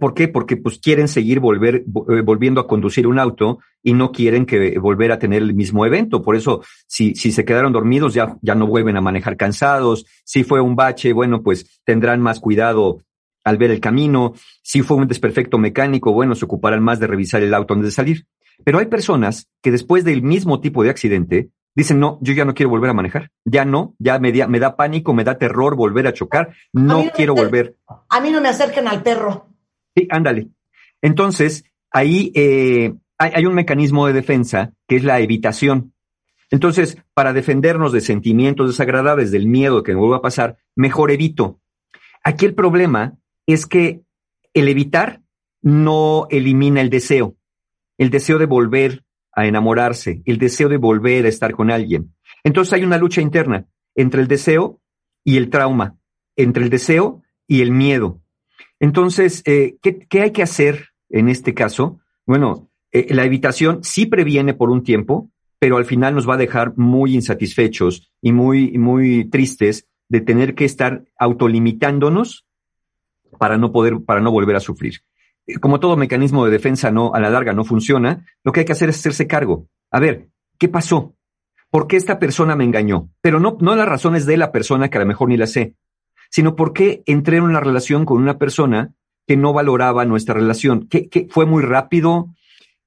¿Por qué? Porque pues quieren seguir volver, eh, volviendo a conducir un auto y no quieren que volver a tener el mismo evento. Por eso, si, si se quedaron dormidos, ya, ya no vuelven a manejar cansados. Si fue un bache, bueno, pues tendrán más cuidado al ver el camino. Si fue un desperfecto mecánico, bueno, se ocuparán más de revisar el auto antes de salir. Pero hay personas que después del mismo tipo de accidente dicen, no, yo ya no quiero volver a manejar. Ya no, ya me, da, me da pánico, me da terror volver a chocar. No, quiero volver. A mí no me acerquen al perro. Sí, ándale. Entonces, ahí eh, hay, un mecanismo de defensa que es la evitación. Entonces, para defendernos de sentimientos desagradables, del miedo que me vuelva a pasar, mejor evito. Aquí el problema es que el evitar no elimina el deseo, el deseo de volver a enamorarse, el deseo de volver a estar con alguien. Entonces hay una lucha interna entre el deseo y el trauma, entre el deseo y el miedo. Entonces, eh, ¿qué, hay que hacer en este caso? Bueno, eh, la evitación sí previene por un tiempo, pero al final nos va a dejar muy insatisfechos y muy, muy tristes de tener que estar autolimitándonos para no poder, para no volver a sufrir. Eh, como todo mecanismo de defensa no, a la larga no funciona, lo que hay que hacer es hacerse cargo. A ver, ¿qué pasó? ¿Por qué esta persona me engañó? Pero no, no las razones de la persona que a lo mejor ni la sé, sino porque entré en una relación con una persona que no valoraba nuestra relación. ¿Qué, fue muy rápido?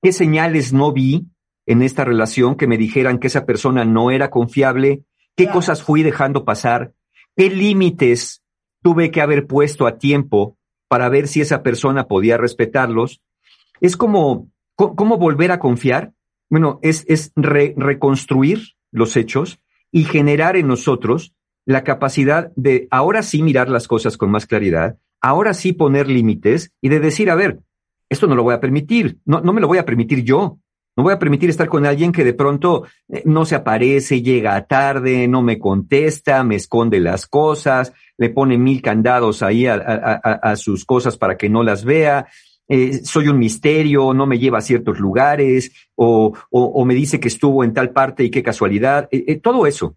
¿Qué señales no vi en esta relación que me dijeran que esa persona no era confiable? ¿Qué cosas fui dejando pasar? ¿Qué límites tuve que haber puesto a tiempo para ver si esa persona podía respetarlos? Es como, ¿cómo volver a confiar? Bueno, es, es reconstruir los hechos y generar en nosotros la capacidad de ahora sí mirar las cosas con más claridad, ahora sí poner límites y de decir, a ver, esto no lo voy a permitir, no, no me lo voy a permitir yo. No voy a permitir estar con alguien que de pronto eh, no se aparece, llega tarde, no me contesta, me esconde las cosas, le pone mil candados ahí a, sus cosas para que no las vea. Eh, soy un misterio, no me lleva a ciertos lugares, o, o, me dice que estuvo en tal parte y qué casualidad. Eh, todo eso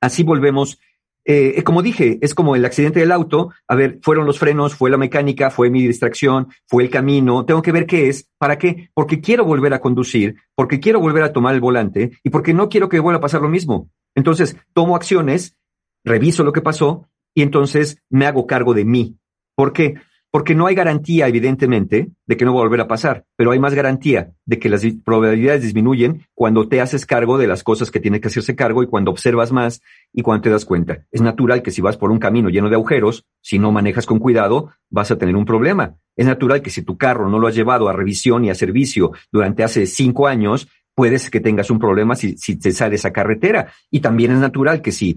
así volvemos. Eh, como dije, es como el accidente del auto. A ver, fueron los frenos, fue la mecánica, fue mi distracción, fue el camino. Tengo que ver qué es. ¿Para qué? Porque quiero volver a conducir, porque quiero volver a tomar el volante y porque no quiero que vuelva a pasar lo mismo. Entonces, tomo acciones, reviso lo que pasó y entonces me hago cargo de mí. ¿Por qué? Porque no hay garantía, evidentemente, de que no va a volver a pasar, pero hay más garantía de que las probabilidades disminuyen cuando te haces cargo de las cosas que tiene que hacerse cargo y cuando observas más y cuando te das cuenta. Es natural que si vas por un camino lleno de agujeros, si no manejas con cuidado, vas a tener un problema. Es natural que si tu carro no lo has llevado a revisión y a servicio durante hace cinco años, puedes que tengas un problema si, si te sales a carretera. Y también es natural que si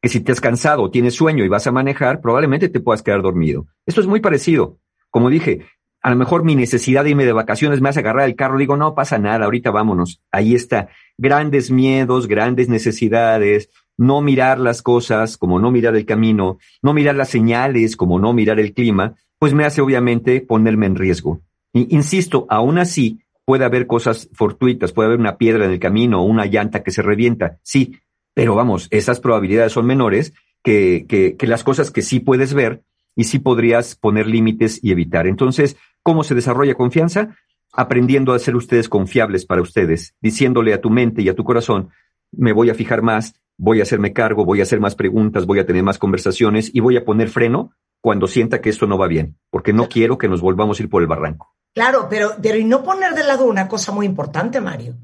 que si te has cansado, tienes sueño y vas a manejar, probablemente te puedas quedar dormido. Esto es muy parecido. Como dije, a lo mejor mi necesidad de irme de vacaciones me hace agarrar el carro, digo, no pasa nada, ahorita vámonos. Ahí está. Grandes miedos, grandes necesidades, no mirar las cosas como no mirar el camino, no mirar las señales como no mirar el clima, pues me hace obviamente ponerme en riesgo. Y, insisto, aún así puede haber cosas fortuitas, puede haber una piedra en el camino o una llanta que se revienta, sí, pero vamos, esas probabilidades son menores que, que, que las cosas que sí puedes ver y sí podrías poner límites y evitar. Entonces, ¿cómo se desarrolla confianza? Aprendiendo a ser ustedes confiables para ustedes, diciéndole a tu mente y a tu corazón, me voy a fijar más, voy a hacerme cargo, voy a hacer más preguntas, voy a tener más conversaciones y voy a poner freno cuando sienta que esto no va bien, porque no quiero que nos volvamos a ir por el barranco. Claro, pero, pero y no poner de lado una cosa muy importante, Mario.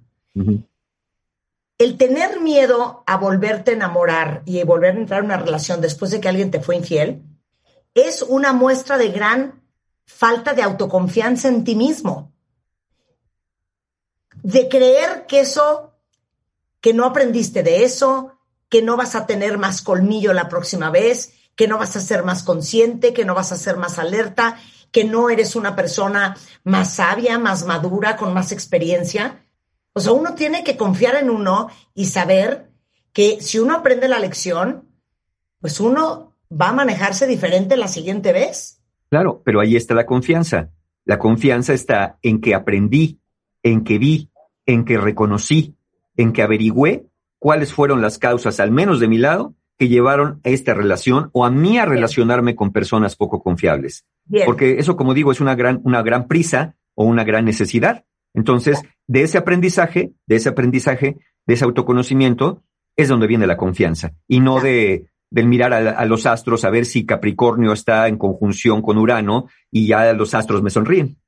El tener miedo a volverte a enamorar y volver a entrar en una relación después de que alguien te fue infiel es una muestra de gran falta de autoconfianza en ti mismo. De creer que eso, que no aprendiste de eso, que no vas a tener más colmillo la próxima vez, que no vas a ser más consciente, que no vas a ser más alerta, que no eres una persona más sabia, más madura, con más experiencia. O sea, uno tiene que confiar en uno y saber que si uno aprende la lección, pues uno va a manejarse diferente la siguiente vez. Claro, pero ahí está la confianza. La confianza está en que aprendí, en que vi, en que reconocí, en que averigüé cuáles fueron las causas, al menos de mi lado, que llevaron a esta relación o a mí a relacionarme con personas poco confiables. Porque eso, como digo, es una gran, una gran prisa o una gran necesidad. Entonces, de ese aprendizaje, de ese aprendizaje, de ese autoconocimiento, es donde viene la confianza y no de del mirar a, los astros a ver si Capricornio está en conjunción con Urano y ya los astros me sonríen.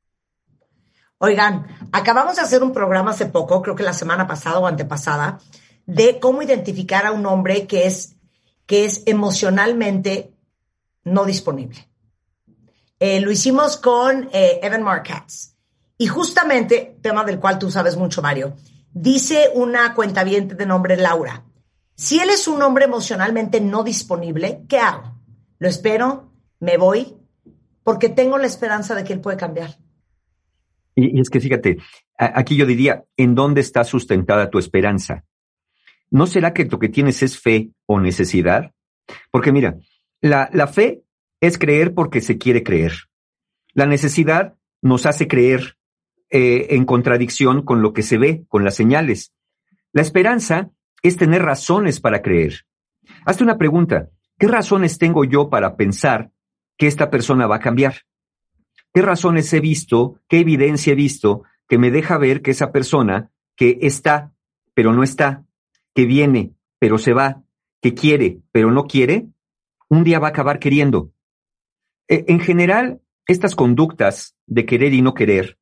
Oigan, acabamos de hacer un programa hace poco, creo que la semana pasada o antepasada, de cómo identificar a un hombre que es, que es emocionalmente no disponible. Eh, lo hicimos con eh, Evan Marcatz. Y justamente, tema del cual tú sabes mucho, Mario, dice una cuentaviente de nombre Laura, si él es un hombre emocionalmente no disponible, ¿qué hago? ¿Lo espero? ¿Me voy? Porque tengo la esperanza de que él puede cambiar. Y, es que fíjate, aquí yo diría, ¿en dónde está sustentada tu esperanza? ¿no será que lo que tienes es fe o necesidad? Porque mira, la, la fe es creer porque se quiere creer. La necesidad nos hace creer eh, en contradicción con lo que se ve, con las señales. La esperanza es tener razones para creer. Hazte una pregunta. ¿Qué razones tengo yo para pensar que esta persona va a cambiar? ¿Qué razones he visto, qué evidencia he visto que me deja ver que esa persona que está, pero no está, que viene, pero se va, que quiere, pero no quiere, un día va a acabar queriendo. E, en general, estas conductas de querer y no querer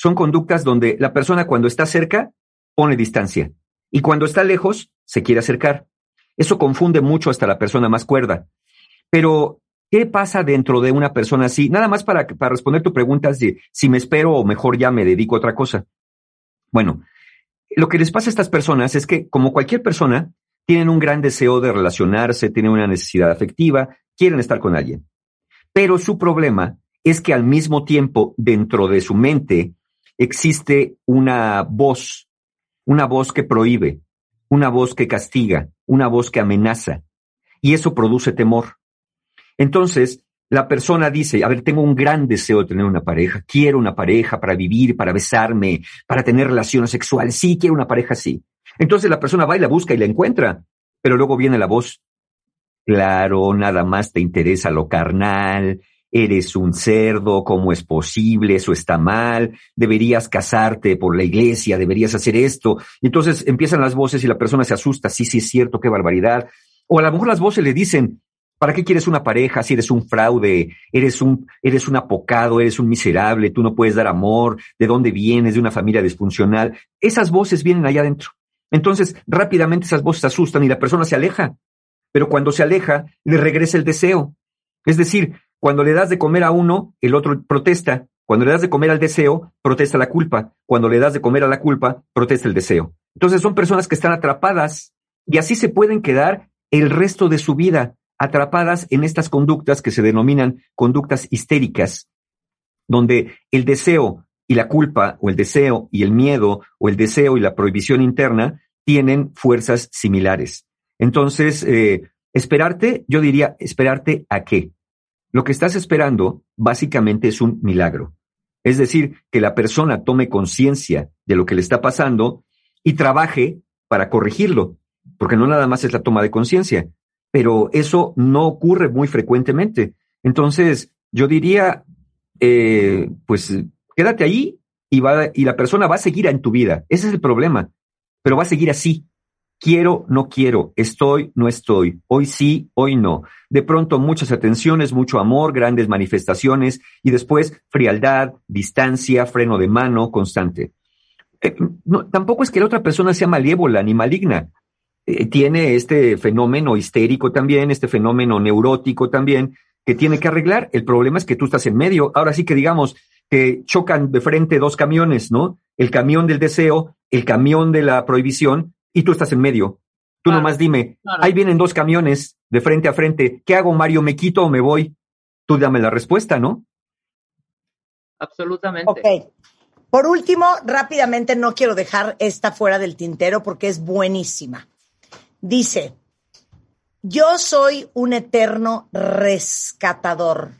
son conductas donde la persona cuando está cerca pone distancia y cuando está lejos se quiere acercar. Eso confunde mucho hasta la persona más cuerda. Pero, ¿qué pasa dentro de una persona así? Nada más para, para responder tu pregunta de si me espero o mejor ya me dedico a otra cosa. Bueno, lo que les pasa a estas personas es que, como cualquier persona, tienen un gran deseo de relacionarse, tienen una necesidad afectiva, quieren estar con alguien. Pero su problema es que al mismo tiempo, dentro de su mente, existe una voz, una voz que prohíbe, una voz que castiga, una voz que amenaza. Y eso produce temor. Entonces, la persona dice, a ver, tengo un gran deseo de tener una pareja, quiero una pareja para vivir, para besarme, para tener relaciones sexuales, sí, quiero una pareja así. Entonces la persona va y la busca y la encuentra, pero luego viene la voz, claro, nada más te interesa lo carnal, eres un cerdo, ¿cómo es posible? Eso está mal, deberías casarte por la iglesia, deberías hacer esto. Y entonces empiezan las voces y la persona se asusta, sí, sí es cierto, qué barbaridad. O a lo mejor las voces le dicen, ¿Para qué quieres una pareja si eres un fraude, eres un, eres un apocado, eres un miserable, tú no puedes dar amor, de dónde vienes, de una familia disfuncional? Esas voces vienen allá adentro. Entonces, rápidamente esas voces asustan y la persona se aleja. Pero cuando se aleja, le regresa el deseo. Es decir, cuando le das de comer a uno, el otro protesta. Cuando le das de comer al deseo, protesta la culpa. Cuando le das de comer a la culpa, protesta el deseo. Entonces son personas que están atrapadas y así se pueden quedar el resto de su vida atrapadas en estas conductas que se denominan conductas histéricas, donde el deseo y la culpa, o el deseo y el miedo, o el deseo y la prohibición interna, tienen fuerzas similares. Entonces, eh, esperarte, yo diría, esperarte a qué. Lo que estás esperando básicamente es un milagro. Es decir, que la persona tome conciencia de lo que le está pasando y trabaje para corregirlo, porque no nada más es la toma de conciencia, pero eso no ocurre muy frecuentemente. Entonces, yo diría, eh, pues quédate ahí y, va, y la persona va a seguir en tu vida. Ese es el problema, pero va a seguir así. Quiero, no quiero, estoy, no estoy, hoy sí, hoy no. De pronto muchas atenciones, mucho amor, grandes manifestaciones y después frialdad, distancia, freno de mano constante. Eh, tampoco es que la otra persona sea malévola ni maligna. Eh, tiene este fenómeno histérico también, este fenómeno neurótico también, que tiene que arreglar. El problema es que tú estás en medio. Ahora sí que digamos que chocan de frente dos camiones, ¿no? El camión del deseo, el camión de la prohibición, y tú estás en medio. Tú nomás dime, ahí vienen dos camiones de frente a frente. ¿Qué hago, Mario? ¿Me quito o me voy? Tú dame la respuesta, ¿no? Absolutamente. Ok. Por último, rápidamente, no quiero dejar esta fuera del tintero porque es buenísima. Dice, yo soy un eterno rescatador.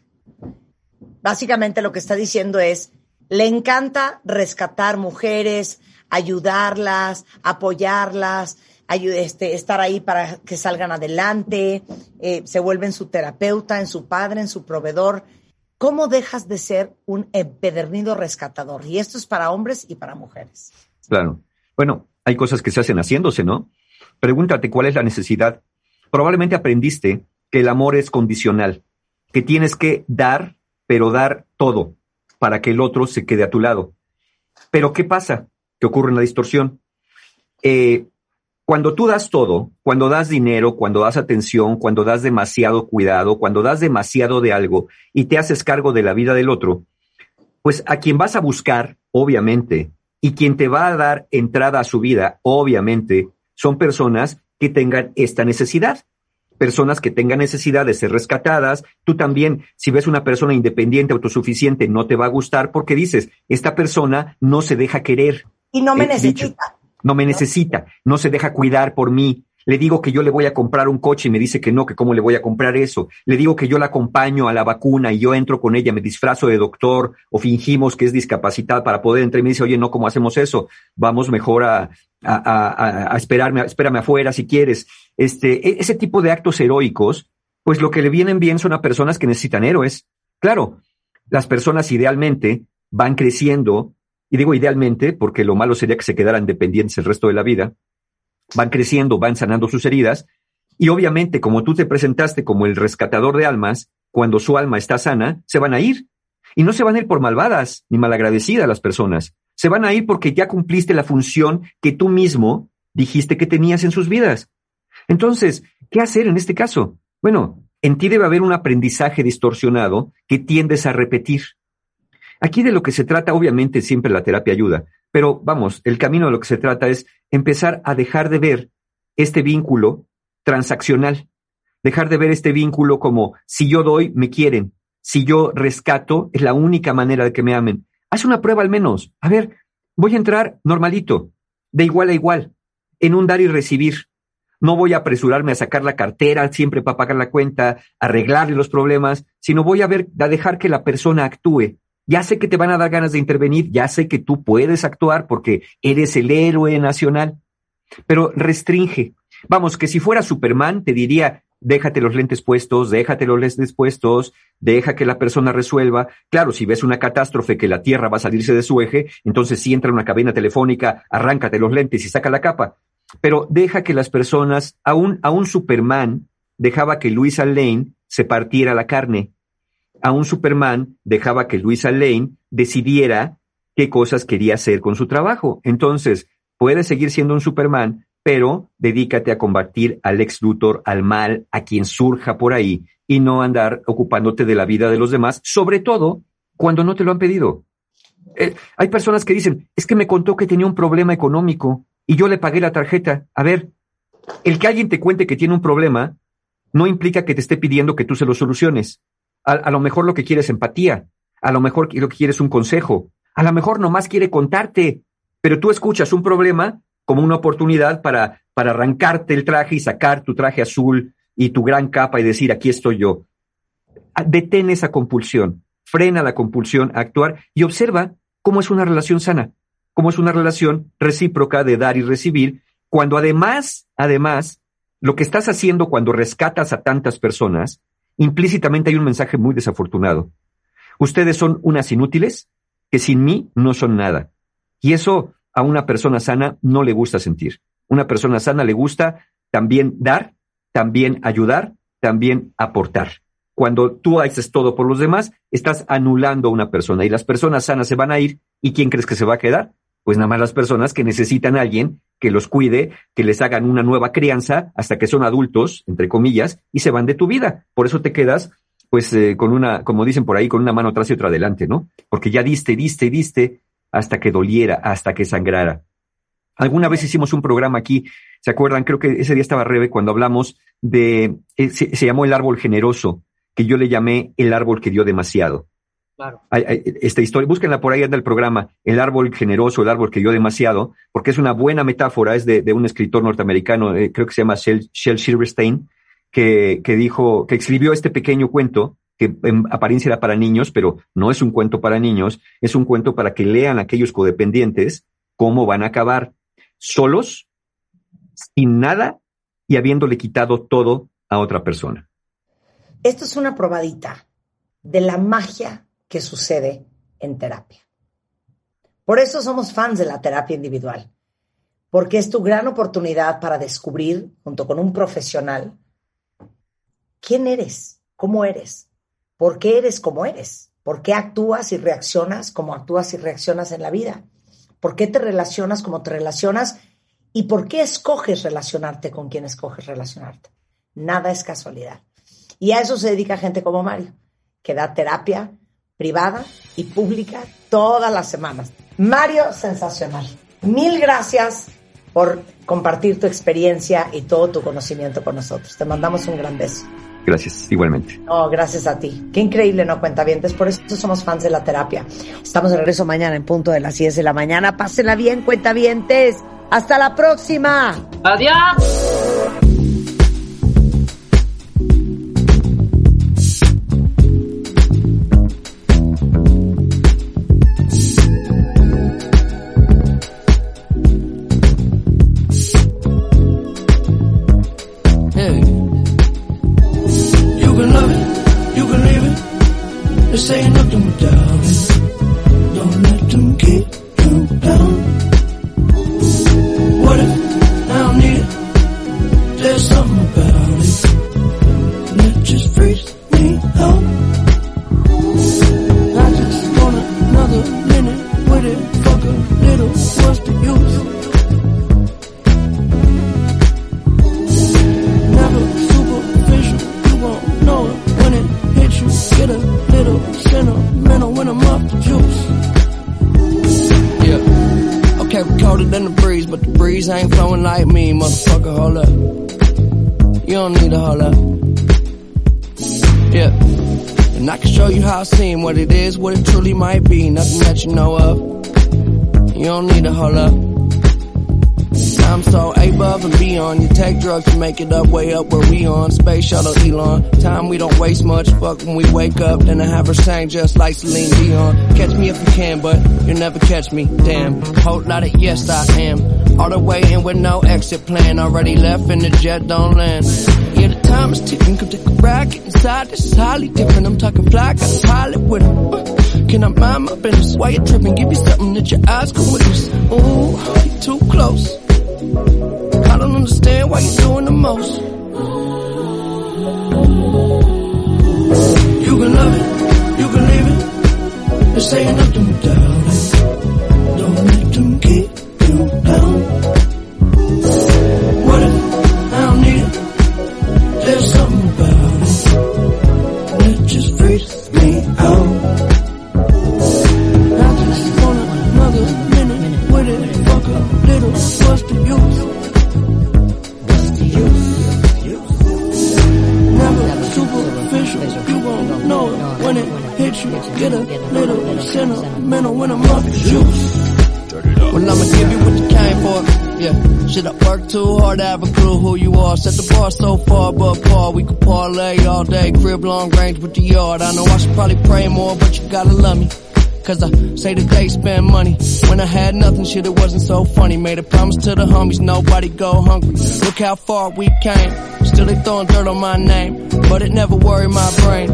Básicamente lo que está diciendo es, le encanta rescatar mujeres, ayudarlas, apoyarlas, este, estar ahí para que salgan adelante, eh, se vuelven su terapeuta, en su padre, en su proveedor. ¿Cómo dejas de ser un empedernido rescatador? Y esto es para hombres y para mujeres. Claro. Bueno, hay cosas que se hacen haciéndose, ¿no? Pregúntate cuál es la necesidad. Probablemente aprendiste que el amor es condicional, que tienes que dar, pero dar todo para que el otro se quede a tu lado. Pero ¿qué pasa? Que ocurre en la distorsión. Eh, cuando tú das todo, cuando das dinero, cuando das atención, cuando das demasiado cuidado, cuando das demasiado de algo y te haces cargo de la vida del otro, pues a quien vas a buscar, obviamente, y quien te va a dar entrada a su vida, obviamente, son personas que tengan esta necesidad. Personas que tengan necesidad de ser rescatadas. Tú también, si ves una persona independiente, autosuficiente, no te va a gustar porque dices, esta persona no se deja querer, y no me necesita. no me necesita, no se deja cuidar por mí. Le digo que yo le voy a comprar un coche y me dice que no, que cómo le voy a comprar eso. Le digo que yo la acompaño a la vacuna y yo entro con ella, me disfrazo de doctor o fingimos que es discapacitada para poder entrar y me dice, oye, no, ¿cómo hacemos eso? Vamos mejor a, a, a, esperarme, espérame afuera si quieres. Este, e, ese tipo de actos heroicos, pues lo que le vienen bien son a personas que necesitan héroes. Claro, las personas idealmente van creciendo y digo idealmente porque lo malo sería que se quedaran dependientes el resto de la vida, van creciendo, van sanando sus heridas, y obviamente como tú te presentaste como el rescatador de almas, cuando su alma está sana, se van a ir. Y no se van a ir por malvadas ni malagradecidas las personas, se van a ir porque ya cumpliste la función que tú mismo dijiste que tenías en sus vidas. Entonces, ¿qué hacer en este caso? Bueno, en ti debe haber un aprendizaje distorsionado que tiendes a repetir. Aquí de lo que se trata, obviamente siempre la terapia ayuda, pero vamos, el camino de lo que se trata es empezar a dejar de ver este vínculo transaccional, dejar de ver este vínculo como si yo doy, me quieren, si yo rescato, es la única manera de que me amen. Haz una prueba al menos. A ver, voy a entrar normalito, de igual a igual, en un dar y recibir. No voy a apresurarme a sacar la cartera siempre para pagar la cuenta, arreglarle los problemas, sino voy a ver, a dejar que la persona actúe ya sé que te van a dar ganas de intervenir, ya sé que tú puedes actuar porque eres el héroe nacional, pero restringe. Vamos, que si fuera Superman, te diría, déjate los lentes puestos, déjate los lentes puestos, deja que la persona resuelva. Claro, si ves una catástrofe que la Tierra va a salirse de su eje, entonces si entra una cabina telefónica, arráncate los lentes y saca la capa. Pero deja que las personas, aún, aún Superman dejaba que Luisa Lane se partiera la carne a un Superman dejaba que Luisa Lane decidiera qué cosas quería hacer con su trabajo. Entonces, puedes seguir siendo un Superman, pero dedícate a combatir al ex Luthor, al mal, a quien surja por ahí, y no andar ocupándote de la vida de los demás, sobre todo cuando no te lo han pedido. Eh, hay personas que dicen, es que me contó que tenía un problema económico y yo le pagué la tarjeta. A ver, el que alguien te cuente que tiene un problema no implica que te esté pidiendo que tú se lo soluciones. A, lo mejor lo que quiere es empatía. a lo mejor lo que quiere es un consejo, a lo mejor nomás quiere contarte, pero tú escuchas un problema como una oportunidad para, para arrancarte el traje y sacar tu traje azul y tu gran capa y decir, aquí estoy yo. Ah, detén esa compulsión, frena la compulsión a actuar y observa cómo es una relación sana, cómo es una relación recíproca de dar y recibir, cuando además, además, lo que estás haciendo cuando rescatas a tantas personas, implícitamente hay un mensaje muy desafortunado. Ustedes son unas inútiles que sin mí no son nada. Y eso a una persona sana no le gusta sentir. Una persona sana le gusta también dar, también ayudar, también aportar. Cuando tú haces todo por los demás, estás anulando a una persona y las personas sanas se van a ir. ¿Y quién crees que se va a quedar? Pues nada más las personas que necesitan a alguien que los cuide, que les hagan una nueva crianza hasta que son adultos, entre comillas, y se van de tu vida. Por eso te quedas, pues, eh, con una, como dicen por ahí, con una mano atrás y otra adelante, ¿no? Porque ya diste, diste, diste, hasta que doliera, hasta que sangrara. Alguna vez hicimos un programa aquí, ¿se acuerdan? Creo que ese día estaba Rebe cuando hablamos de, eh, se, se, llamó el árbol generoso, que yo le llamé el árbol que dio demasiado. Claro. Esta historia, búsquenla por ahí anda el programa, El árbol generoso, el árbol que dio demasiado, porque es una buena metáfora, es de, de un escritor norteamericano, eh, creo que se llama Shel, Shel Silverstein, que, que dijo, que escribió este pequeño cuento, que en apariencia era para niños, pero no es un cuento para niños, es un cuento para que lean aquellos codependientes cómo van a acabar solos, sin nada y habiéndole quitado todo a otra persona. Esto es una probadita de la magia que sucede en terapia. Por eso somos fans de la terapia individual, porque es tu gran oportunidad para descubrir, junto con un profesional, quién eres, cómo eres, por qué eres como eres, por qué actúas y reaccionas como actúas y reaccionas en la vida, por qué te relacionas como te relacionas y por qué escoges relacionarte con quien escoges relacionarte. Nada es casualidad. Y a eso se dedica gente como Mario, que da terapia privada y pública todas las semanas. Mario, sensacional. Mil gracias por compartir tu experiencia y todo tu conocimiento con nosotros. Te mandamos un gran beso. Gracias, igualmente. No, gracias a ti. Qué increíble, ¿no, cuentavientes? Por eso somos fans de la terapia. Estamos de regreso mañana en punto de las 10 de la mañana. Pásenla bien, cuentavientes. Hasta la próxima. Adiós. Nothing that you know of. You don't need to hold up. I'm so above and beyond. You take drugs to make it up, way up where we on. Space shuttle Elon. Time we don't waste much. Fuck when we wake up, then I have her sang just like Celine Dion. Catch me if you can, but you'll never catch me. Damn. Whole lot of yes I am. All the way in with no exit plan. Already left and the jet don't land. Yeah, the time is ticking. Come take a ride, get inside. This is highly different. I'm talking fly, got a pilot with him. Uh, Can I mind my business? Why you tripping? Give you something that your eyes can witness. Ooh, you too close. I don't understand why you're doing the most. You can love it, you can leave it. This ain't nothing it. Don't let them keep you down. Shit, I work too hard to have a clue who you are. Set the bar so far above par. We could parlay all day, crib long range with the yard. I know I should probably pray more, but you gotta love me. Cause I say that they spend money. When I had nothing, shit, it wasn't so funny. Made a promise to the homies, nobody go hungry. Look how far we came. Still they throwing dirt on my name. But it never worried my brain.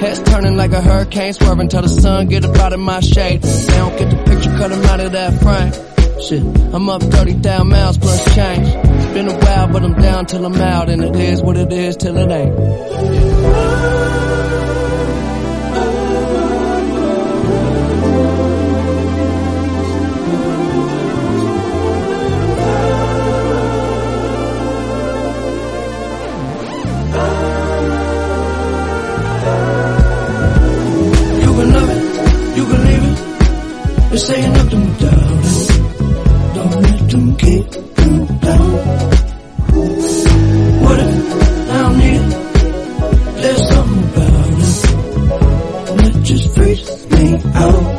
Heads turning like a hurricane, swerving till the sun get up out of my shade. They don't get the picture, cut 'em out of that frame. Shit, I'm up 30,000 miles plus change. Been a while, but I'm down till I'm out, and it is what it is till it ain't. You can love it, you can leave it. They say nothing without it. Don't them you down. What if I don't need it? There's something about it that just freaks me out.